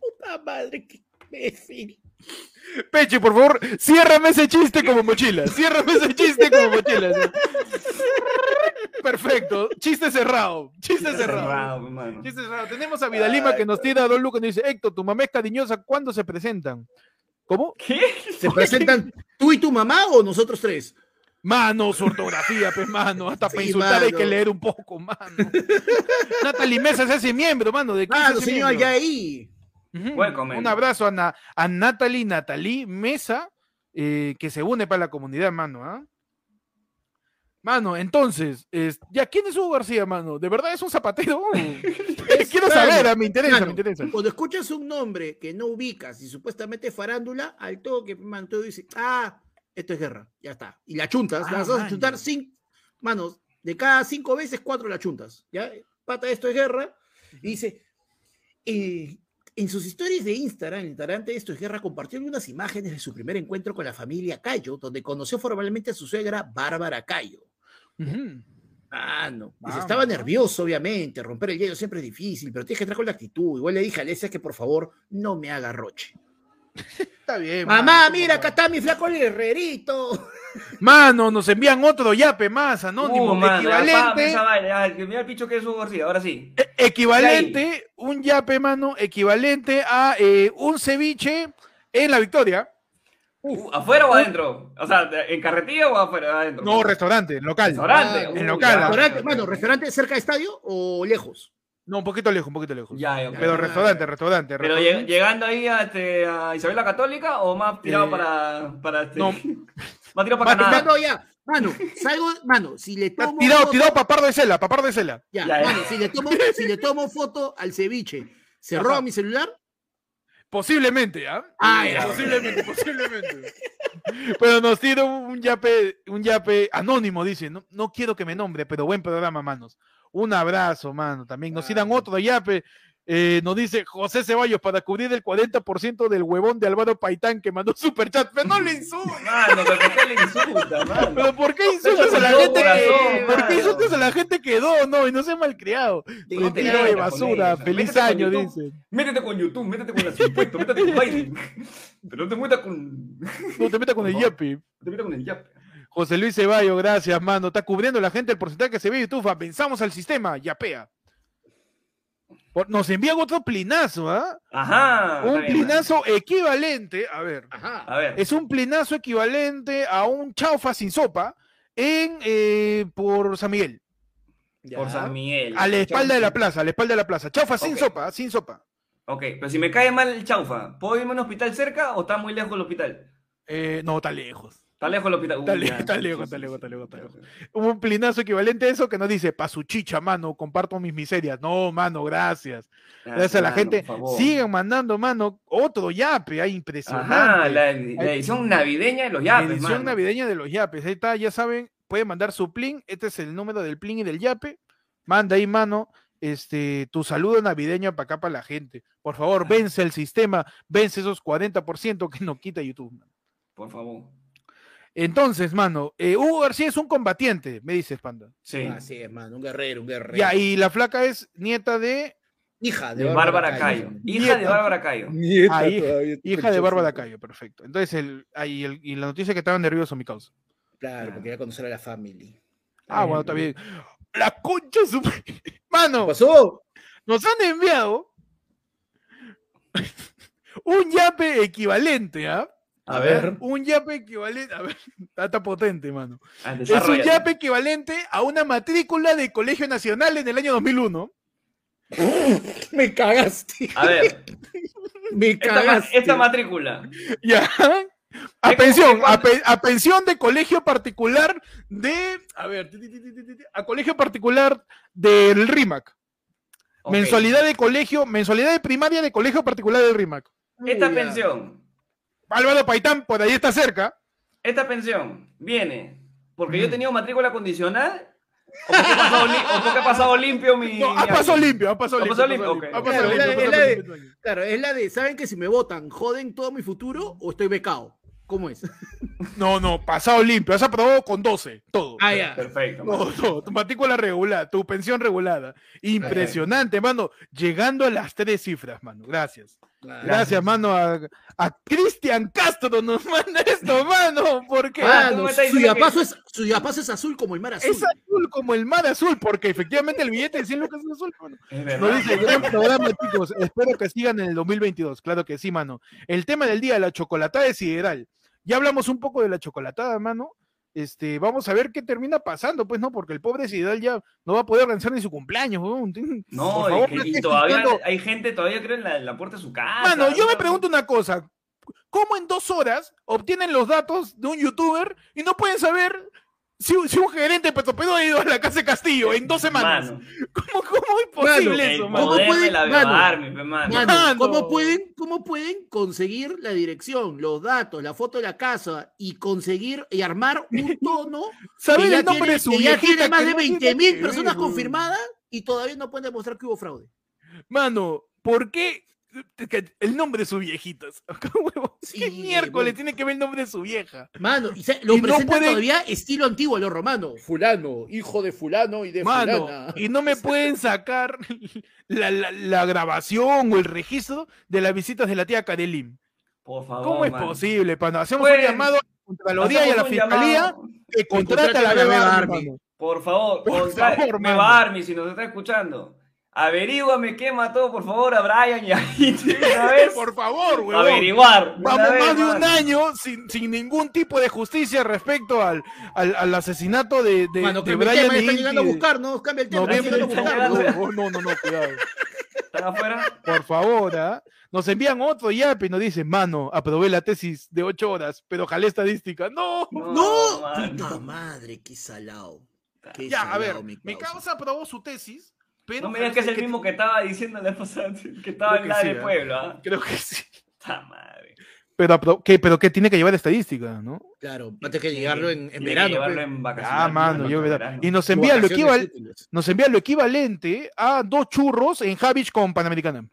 Puta madre, qué imbécil. Peche, por favor, ciérrame ese chiste como mochila. Ciérrame ese chiste como mochila. ¿sí? Perfecto. Chiste cerrado. Chiste cerrado. Cerrado, mi mano. Chiste cerrado. Tenemos a Vidalima que nos tira a Don Lucas y nos dice, Héctor, tu mamá es cariñosa, ¿cuándo se presentan? ¿Cómo? ¿Qué? ¿Se presentan tú y tu mamá o nosotros tres? Mano, su ortografía, pues, mano. Hasta para Sí, insultar hay que leer un poco, mano. Natalie Mesa se hace miembro, mano. ¿De qué Mano, hace señor, miembro? ya ahí. Ujú. Welcome, Un abrazo a, Na- a Natalie, Natalie Mesa, eh, que se une para la comunidad, mano. ¿ah? Mano, entonces, es- ya, ¿quién es Hugo García, mano? ¿De verdad es un zapatero? Quiero mano, saber, me interesa, mano, me interesa. Cuando escuchas un nombre que no ubicas y supuestamente farándula, al toque, man, tú dices, ah, esto es guerra, ya está. Y la chuntas, Ah, las vas a mano. chuntar cinco, manos, de cada cinco veces, cuatro la chuntas. ¿ya? Pata, esto es guerra. Y dice, eh, en sus historias de Instagram, el integrante de esto es guerra compartió algunas imágenes de su primer encuentro con la familia Cayo, donde conoció formalmente a su suegra Bárbara Cayo. Ujú. Ah, no. Estaba ¿no? nervioso, obviamente. Romper el hielo siempre es difícil, pero tienes que entrar con la actitud. Igual le dije a Alesia que por favor no me haga roche. Está bien. Mamá, mano, mira, ¿cómo acá está mi flaco el herrerito. Mano, nos envían otro yape más, anónimo, Uh, mano, ya, pa, equivalente, ya, mira el picho que es Hugo García, ahora sí. e- equivalente, un yape, mano, equivalente a eh, un ceviche en la Victoria. Uh, ¿Afuera o adentro? O sea, ¿en carretilla o afuera adentro? No, restaurante, local. Restaurante. Ah, en local, ya, Restaurante, ya. ¿restaurante cerca de estadio o lejos? No, un poquito lejos, un poquito lejos. Ya, ya, ok. Pero Ah, restaurante, restaurante. Pero restaurante. llegando ahí a, este, a Isabel la Católica o más tirado Eh, para, para este, no. más tirado para Canadá. no, ya. Mano, salgo, mano, si le tomo Tirado, foto- tirado papar de cela, papar de cela. ya, Ya, ya. mano, si le tomo, si le tomo foto al ceviche, ¿se roba mi celular? Posiblemente, ¿ah? Ah, ya. Posiblemente, posiblemente. Pero nos tira un yape, un yape anónimo, dice. No, no quiero que me nombre, pero buen programa, manos. Un abrazo, mano. También nos tiran otro yape. Eh, nos dice José Ceballos para cubrir el 40% del huevón de Álvaro Paitán que mandó superchat. Pero no le insultes. Mano, pero ¿por qué le insulta, mano? Pero ¿por qué insultas a la gente que, ¿por qué mano. insultas a la gente que do, no? Y no sea malcriado. Retiro de basura, feliz. Métete año, dice. Métete con YouTube, métete con las impuestos, métete con Biden. Pero no te metas con. No te metas con el yape. te metas con el yape. José Luis Ceballos, gracias, mano. Está cubriendo la gente el porcentaje que se ve YouTube. Pensamos al sistema, yapea. Por- Nos envían otro plinazo, ¿ah? Ajá. Un bien, plinazo equivalente, a ver, Ajá. A ver. es un plinazo equivalente a un chaufa sin sopa en eh, por San Miguel, Por San Miguel. a la espalda de la plaza, a la espalda de la plaza. Chaufa sin sopa, sin sopa. Ok, pero si me cae mal el chaufa, ¿puedo irme a un hospital cerca o está muy lejos el hospital? Eh, no, está lejos. Está lejos el hospital. Está lejos, está lejos, está lejos, está lejos. Un plinazo equivalente a eso que nos dice, pa' su chicha, mano, comparto mis miserias. No, mano, gracias. Gracias a la mano, gente. Sigan mandando, mano, otro yape, ahí impresionante. Ajá, la, la edición navideña de los yapes, Edición mano. navideña de los yapes. Ahí está, ya saben, pueden mandar su plin. Este es el número del plin y del yape. Manda ahí, mano, este, tu saludo navideño para acá, para la gente. Por favor, vence el sistema, vence esos 40% que nos quita YouTube. mano. Por favor. Entonces, mano, eh, Hugo García es un combatiente, me dices, Panda. Sí. Así es, mano, un guerrero, un guerrero. Ya, y la flaca es nieta de Hija de, De Bárbara Cayo. Hija Nieta. de Bárbara Cayo. Nieta Ah, hija- hija de Bárbara. Cayo, perfecto. Entonces, el, ahí el- y la noticia que estaba nervioso, mi causa. Claro, porque quería conocer a la family. Ah, bueno, está bien. La concha su... ¿Qué Mano, pasó? nos han enviado un yape equivalente, ¿ah? A ver. Un yape equivalente, a ver, está, está potente, mano. Ah, Es un yape equivalente a una matrícula de Colegio Nacional en el año 2001. Me cagaste. A ver. Me cagaste. esta matrícula. Ya. A ¿Qué- pensión, a, pe- a pensión de colegio particular de. A ver, ti, ti, ti, ti, ti, ti, a colegio particular del RIMAC. Mensualidad de colegio, mensualidad de primaria de colegio particular del RIMAC. Esta Uy, pensión. Álvaro Paitán, por ahí está cerca. Esta pensión viene porque Mm. yo he tenido matrícula condicional o porque he pasado, o porque he pasado limpio mi. No, ha pasado limpio, ha pasado Ha limpio. ha pasado limpio, ha Claro, es la- ha de- ¿saben que si me votan, joden todo mi futuro o estoy becado? ¿Cómo es? No, no, pasado limpio. Has aprobado con 12, todo. Ah, ya. Perfecto. No, mano. no, tu matrícula regular, tu pensión regulada. Impresionante, mano. Llegando a las tres cifras, mano. Gracias. Gracias, mano, a, a Cristian Castro nos manda esto, mano, porque Ah, Mano, me estás su diciendo que- diapaso es, su diapaso es azul como el mar azul. es azul como el mar azul, porque efectivamente el billete de 100 lucas es azul, mano. Es Nos dice, gran programa, chicos. Espero que sigan en el 2022. Claro que sí, mano. El tema del día, la chocolatada es sideral. Ya hablamos un poco de la chocolatada, mano. Este, vamos a ver qué termina pasando, pues, ¿no? Porque el pobre Sideral ya no va a poder organizar ni su cumpleaños, weón. No, Por y favor, todavía hay gente, todavía creo en la, en la puerta de su casa. Mano, yo me pregunto una cosa. ¿Cómo en dos horas obtienen los datos de un youtuber y no pueden saber si, si un gerente de Petropedro ha ido a la casa de Castillo en dos semanas? Mano, ¿Cómo, cómo es posible el eso, ¿cómo mano? pueden- mano? Mano. Mano, Mano. ¿cómo pueden, ¿cómo pueden conseguir la dirección, los datos, la foto de la casa y conseguir y armar un tono ¿Saben el nombre tiene, de su que ya tiene más que de no tiene 20 mil personas confirmadas y todavía no pueden demostrar que hubo fraude? Mano, ¿por qué el nombre de su viejita? Huevo, ¿Qué Sí, miércoles bueno. tiene que ver el nombre de su vieja? Mano, y se, lo Y no presentan pueden- todavía estilo antiguo los romanos. Fulano, hijo de fulano y de Mano, fulana. y no me pueden sacar la, la- la grabación o el registro de las visitas de la tía Karelim. Por favor. ¿Cómo es posible, pana? Hacemos un Pueden- llamado a la Contraloría y a la Fiscalía que contrate a la Beba Army. Por favor, Por favor, Beba. Army, si nos está escuchando. Averígame qué mató, por favor, a Brian y a Hitler una vez. Por favor, huevón. Averiguar. Vamos vez, más de un año sin, sin ningún tipo de justicia respecto al, al, al asesinato de, de, Mano, de Brian tema, ya están llegando a de- buscarnos, cambia el tema. ya llegando a llegando. no, no, no, no, cuidado. ¿Están afuera? Por favor, ¿ah? Nos envían otro yape y nos dicen, mano, aprobé la tesis de ocho horas, pero jalé estadística. No. No, mano. puta madre, qué salado. Qué Ya, a ver, salado, mi mi causa. causa aprobó su tesis, pero... No me digas que es el mismo que estaba diciendo la pasada, que estaba en que la sí, del ¿eh? pueblo, ¿ah? Creo que sí. Puta madre. Pero, ¿qué, pero ¿qué tiene que llevar estadística, no? Claro, antes que llegarlo en, en Tiene que verano. llevarlo pe. en vacaciones. Ah, mano, en yo verá. verano. Y nos envía lo vacaciones equival, útiles. nos envía lo equivalente a dos churros en Javich con Panamericana.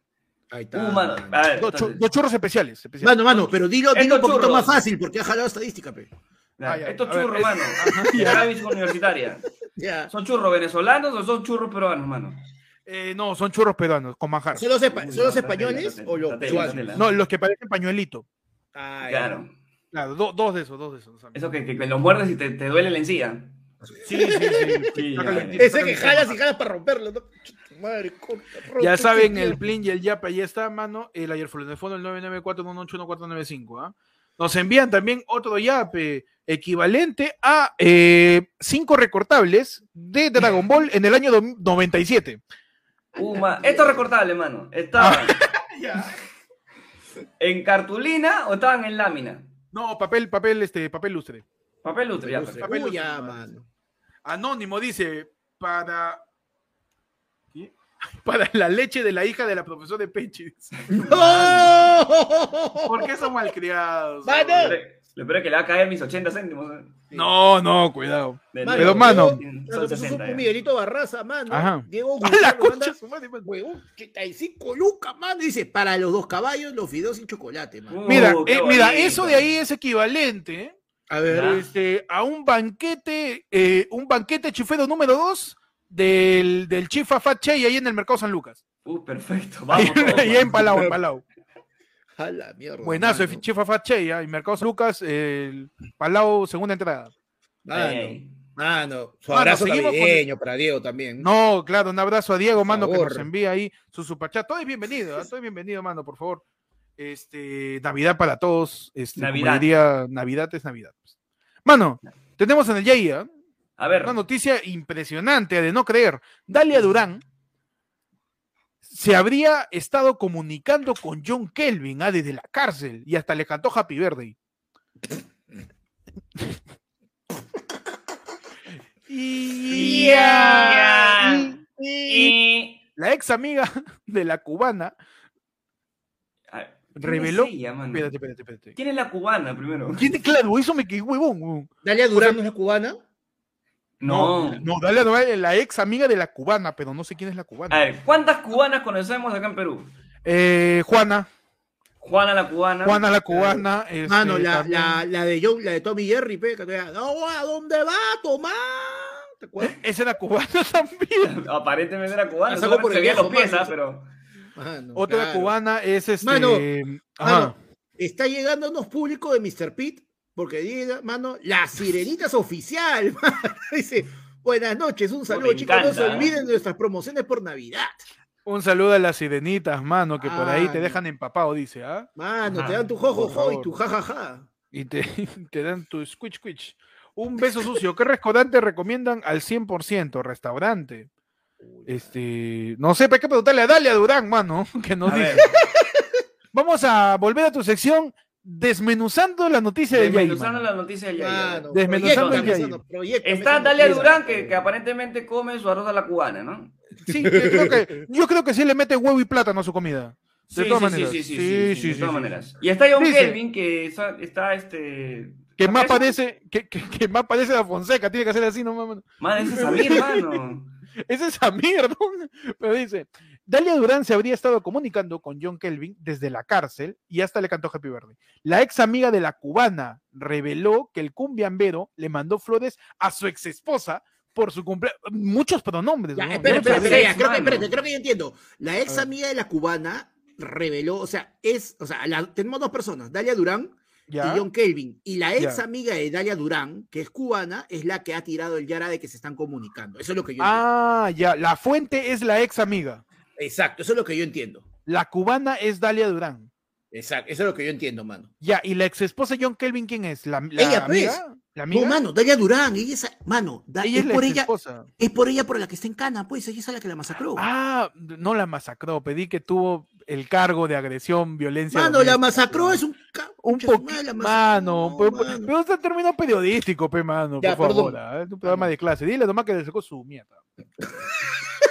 Ahí está. Uh, mano, a ver, Dos, entonces, churros especiales. especiales. Mano, mano, pero dilo, dilo un poquito churros. más fácil porque ha jalado estadística, pe. Ya, Ah, ya, estos churros, es- mano, de Gavis Universitaria, Ya. ¿son churros venezolanos o son churros peruanos, mano? Eh, no, son churros peruanos, con manjar. ¿Son los, espa- Uy, son los no, españoles tatela, o los tatela, peruanos? tatela. No, los que parecen pañuelito. Ah, ya. Claro. Claro, do- dos de esos, dos de esos. Eso que, que, que lo muerdes y te, te duele la encía. Sí, sí, sí. Sí, ya, ya. Ese que jalas y jalas para romperlo, ¿no? Madre, corta, Ya saben, el plin y el yapa, ahí está, mano. El ayer fue el fondo, el 994-181-495. ¿ah? Nos envían también otro yape equivalente a eh, cinco recortables de Dragon Ball en el año do- 97. Uh, ma- Esto es recortable, mano. Estaban en cartulina o estaban en lámina. No, papel, papel, este, papel lustre. Papel lustre, ya. Papel Uy, ya, lustre, mano. Anónimo dice, para... ¿Qué? Para la leche de la hija de la profesora de Pechi. dice. ¡No! ¿Por qué son malcriados? Mano. Le espero que le va a caer mis 80 céntimos. ¿eh? No, no, cuidado. Mano, Pero, mano. Son Claro, pues, 60 un ya. Miguelito Barraza, mano. Ajá. Diego ¡A la Guzmán concha manda, de su madre, mano! huevón, 85 lucas, mano. Dice, para los dos caballos, los fideos sin chocolate, mano. Uh, Mira, eh, mira, eso de ahí es equivalente A ver, Ya. este, a un banquete, eh, un banquete chifero número 2 del, del Chifa Fat Che ahí en el Mercado San Lucas. Uh, perfecto. Ahí, Vamos. todos, ahí mano. en Palau, en Palau. A la mierda. Buenazo, mano. Chifa ahí, en Mercado San Lucas, el Palau, segunda entrada. Mano, su Mano, abrazo con- para Diego también. No, claro, un abrazo a Diego, mano, que nos envía ahí su superchat. Todo es bienvenido, ¿ah? todo es bienvenido, mano, por favor. Este, Navidad para todos. Este, Navidad. diría, Navidad es Navidad. Mano, tenemos en el YAIA A ver. una noticia impresionante de no creer. Dalia Durán se habría estado comunicando con John Kelvin ah, desde la cárcel y hasta le cantó Happy Birthday. y Ya. y- Y- la ex amiga de la cubana A ver, ¿quién reveló. es ella, mano? Espérate, espérate, espérate. ¿Quién es la cubana primero? ¿Quién- Claro, eso me quedé huevón. huevón. Dalia Durán no es la cubana. No. no, Dalia Durán es la ex amiga de la cubana, pero no sé quién es la cubana. A ver, ¿cuántas cubanas conocemos acá en Perú? Eh, Juana, Juana la cubana. Juana la cubana. este, Mano, la, la, la de John, la de Tommy Jerry, pe, que todavía, no, ¿a dónde va, Tomás? ¿Te acuerdas? Esa era cubana también. Aparentemente era cubana. La sacó por el se veían los viejo, pies, mano. ¿ah? pero. Mano, Otra claro. cubana es este. Mano, ajá. Mano, está llegando unos públicos de Mr. Pitt, porque diga, mano, la sirenita es oficial. mano. Dice, buenas noches, un saludo, me chicos. No se ¿eh? olviden de nuestras promociones por Navidad. Un saludo a las sirenitas, mano, que por ahí te Mano. dejan empapado, dice, ¿ah? Mano, Ajá, te dan tu jojo por y tu jajaja. Y te, te dan tu squitch squitch. Un beso sucio. ¿Qué restaurante recomiendan al 100%? Restaurante. Este, no sé, pero hay que preguntarle a Dalia Durán, mano, que nos A dice. ver, Vamos a volver a tu sección desmenuzando la noticia de desmenuzando la noticia de. Mano, Desmenuzando proyecto, el proyecto, Está Dalia. Durán, que, que aparentemente come su arroz a la cubana, ¿no? Sí, yo creo que, yo creo que sí le mete huevo y plátano a su comida. De Sí, todas sí, maneras. Sí, sí, sí, sí, sí, de sí, todas sí. maneras. Y está John Dice- Kelvin, que está, está, este... Que más parece, que, que, que más parece la Fonseca, tiene que hacer así, no mames. Man, ese es Samir, mano. Ese es Samir, ¿no? Pero dice, Dalia Durán se habría estado comunicando con John Kelvin desde la cárcel y hasta le cantó Happy Birthday. La ex amiga de la cubana reveló que el cumbiambero le mandó flores a su ex esposa por su cumpleaños. Muchos pronombres. Ya, ¿no? espera, Yo espera, espera, ya, creo, que, espérate, creo que ya entiendo. La ex amiga de la cubana reveló, o sea, es, o sea, la- tenemos dos personas, Dalia Durán Ya. y John Kelvin. Y la ex Ya. amiga de Dalia Durán, que es cubana, es la que ha tirado el Yara de que se están comunicando. Eso es lo que yo Ah, ya. La fuente es la ex amiga. Exacto, eso es lo que yo entiendo. La cubana es Dalia Durán. Exacto, eso es lo que yo entiendo, mano. Ya, y la ex esposa John Kelvin, ¿quién es? ¿La, la Ella, pues. amiga? ¿La amiga? No, mano, Dalia Durán, ella es, mano, da- ella es, por ella, esposa. es por ella por la que está en cana, pues, ella es la que la masacró. Ah, no la masacró, pedí que tuvo el cargo de agresión, violencia. mano, la masacró, es un... Un poquito, madre, la masacró, mano, pero, mano. pero es un término periodístico, pe, mano, Ya, por favor, perdón. ah, es un programa de clase. Dile nomás que le sacó su mierda.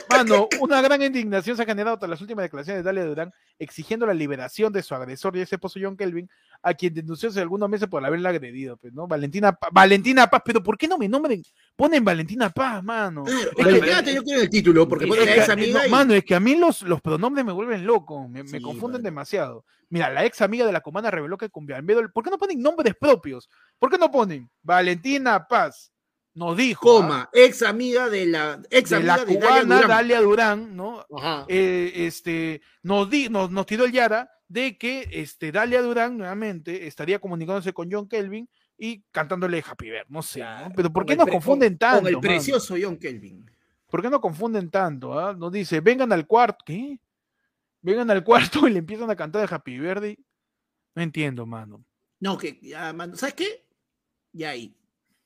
Mano, una gran indignación se ha generado tras las últimas declaraciones de Dalia Durán exigiendo la liberación de su agresor y ese esposo John Kelvin, a quien denunció hace algunos meses por haberla agredido, pues, ¿no? Valentina, Pa- Valentina Paz, pero ¿por qué no me nombren? Ponen Valentina Paz, mano. Claro, es que yo quiero el título, porque que, ex amiga no, y- Mano, es que a mí los, los pronombres me vuelven loco, me, confunden demasiado. Mira, la ex amiga de la cubana reveló que con Bienvenido, ¿por qué no ponen nombres propios? ¿Por qué no ponen Valentina Paz? Nos dijo ¿ah? ex amiga de la ex de amiga la de Dalia cubana Durán. Dalia Durán, ¿no? Ajá. Eh, este, nos, di, nos, nos tiró el Yara de que este, Dalia Durán nuevamente estaría comunicándose con John Kelvin y cantándole Happy Birthday, no sé, ¿no? Pero ¿por qué nos confunden con- tanto? Con el precioso John Kelvin. ¿Por qué no confunden tanto? ah? Nos dice, vengan al cuarto. ¿Qué? Vengan al cuarto y le empiezan a cantar de Happy Birthday. No entiendo, mano. No, que ya, mano, ¿sabes qué? Ya ahí.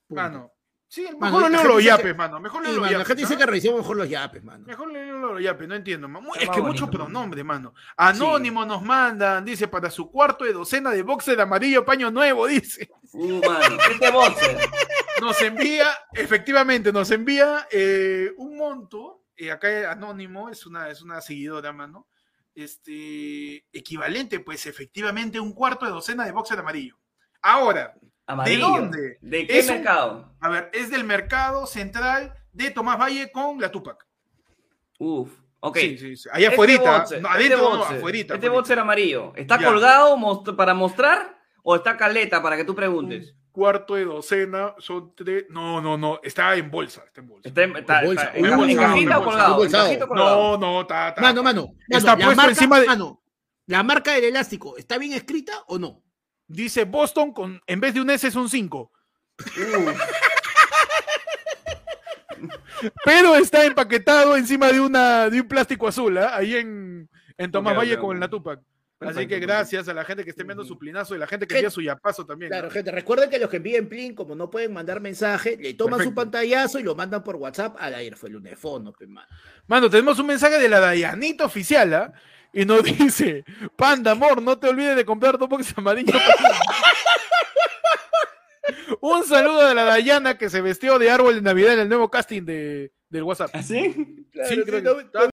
Punto. Mano, sí, mejor Mano, lo la leo los yapes, que- mano. Mejor Sí, leo los mano, la yapes. gente dice que revisemos mejor los yapes, mano. Mejor leo los yapes, no entiendo. ma- Está Es que muchos pronombres, mano. Anónimo nos mandan, dice, para su cuarto de docena de boxer amarillo paño nuevo, dice. Uh, mano, este boxer. Nos envía, efectivamente, nos envía eh, un monto. eh, acá Anónimo es una, es una seguidora, mano. Este, equivalente, pues, efectivamente, un cuarto de docena de boxer amarillo. Ahora, Amarillo. dónde? ¿De qué Es un- mercado? a ver, es del mercado central de Tomás Valle con la Tupac. Uf, ok. Sí, sí, sí. Allá Este afuera. boxer, no, este adentro, no, afuerita. Este boxer amarillo, ¿está Ya. colgado most- para mostrar o está caleta para que tú preguntes? Un cuarto de docena son tres. No, no, no. Está en bolsa. Está en bolsa. ¿Está en, está- bolsa. está- en- Uy, en embolsado, cajita o embolsado. colgado? ¿En cajita colgado? No, no, está. está- Mano, mano, mano, Está la puesto marca, encima de- mano, la marca del elástico, ¿está bien escrita o no? Dice Boston con. En vez de un S es un 5. Uf, Pero está empaquetado encima de una de un plástico azul, ¿ah? ahí en, en Tomás Ok, Valle ok, con el Natupac. Así que gracias a la gente que esté viendo su plinazo y la gente que Gen- envía su yapazo también. ¿no? Claro, gente, recuerden que los que envíen Plin, como no pueden mandar mensaje, le toman su pantallazo y lo mandan por WhatsApp a la fue el Unefono, pe, mano. Mano, tenemos un mensaje de la Dayanita oficial, ¿ah? Y nos dice, Panda, amor, no te olvides de comprar tu box amarillo. un saludo de la Dayana que se vestió de árbol de Navidad en el nuevo casting de, del WhatsApp. ¿Así? Claro, Sí, sí, creo que- no- está-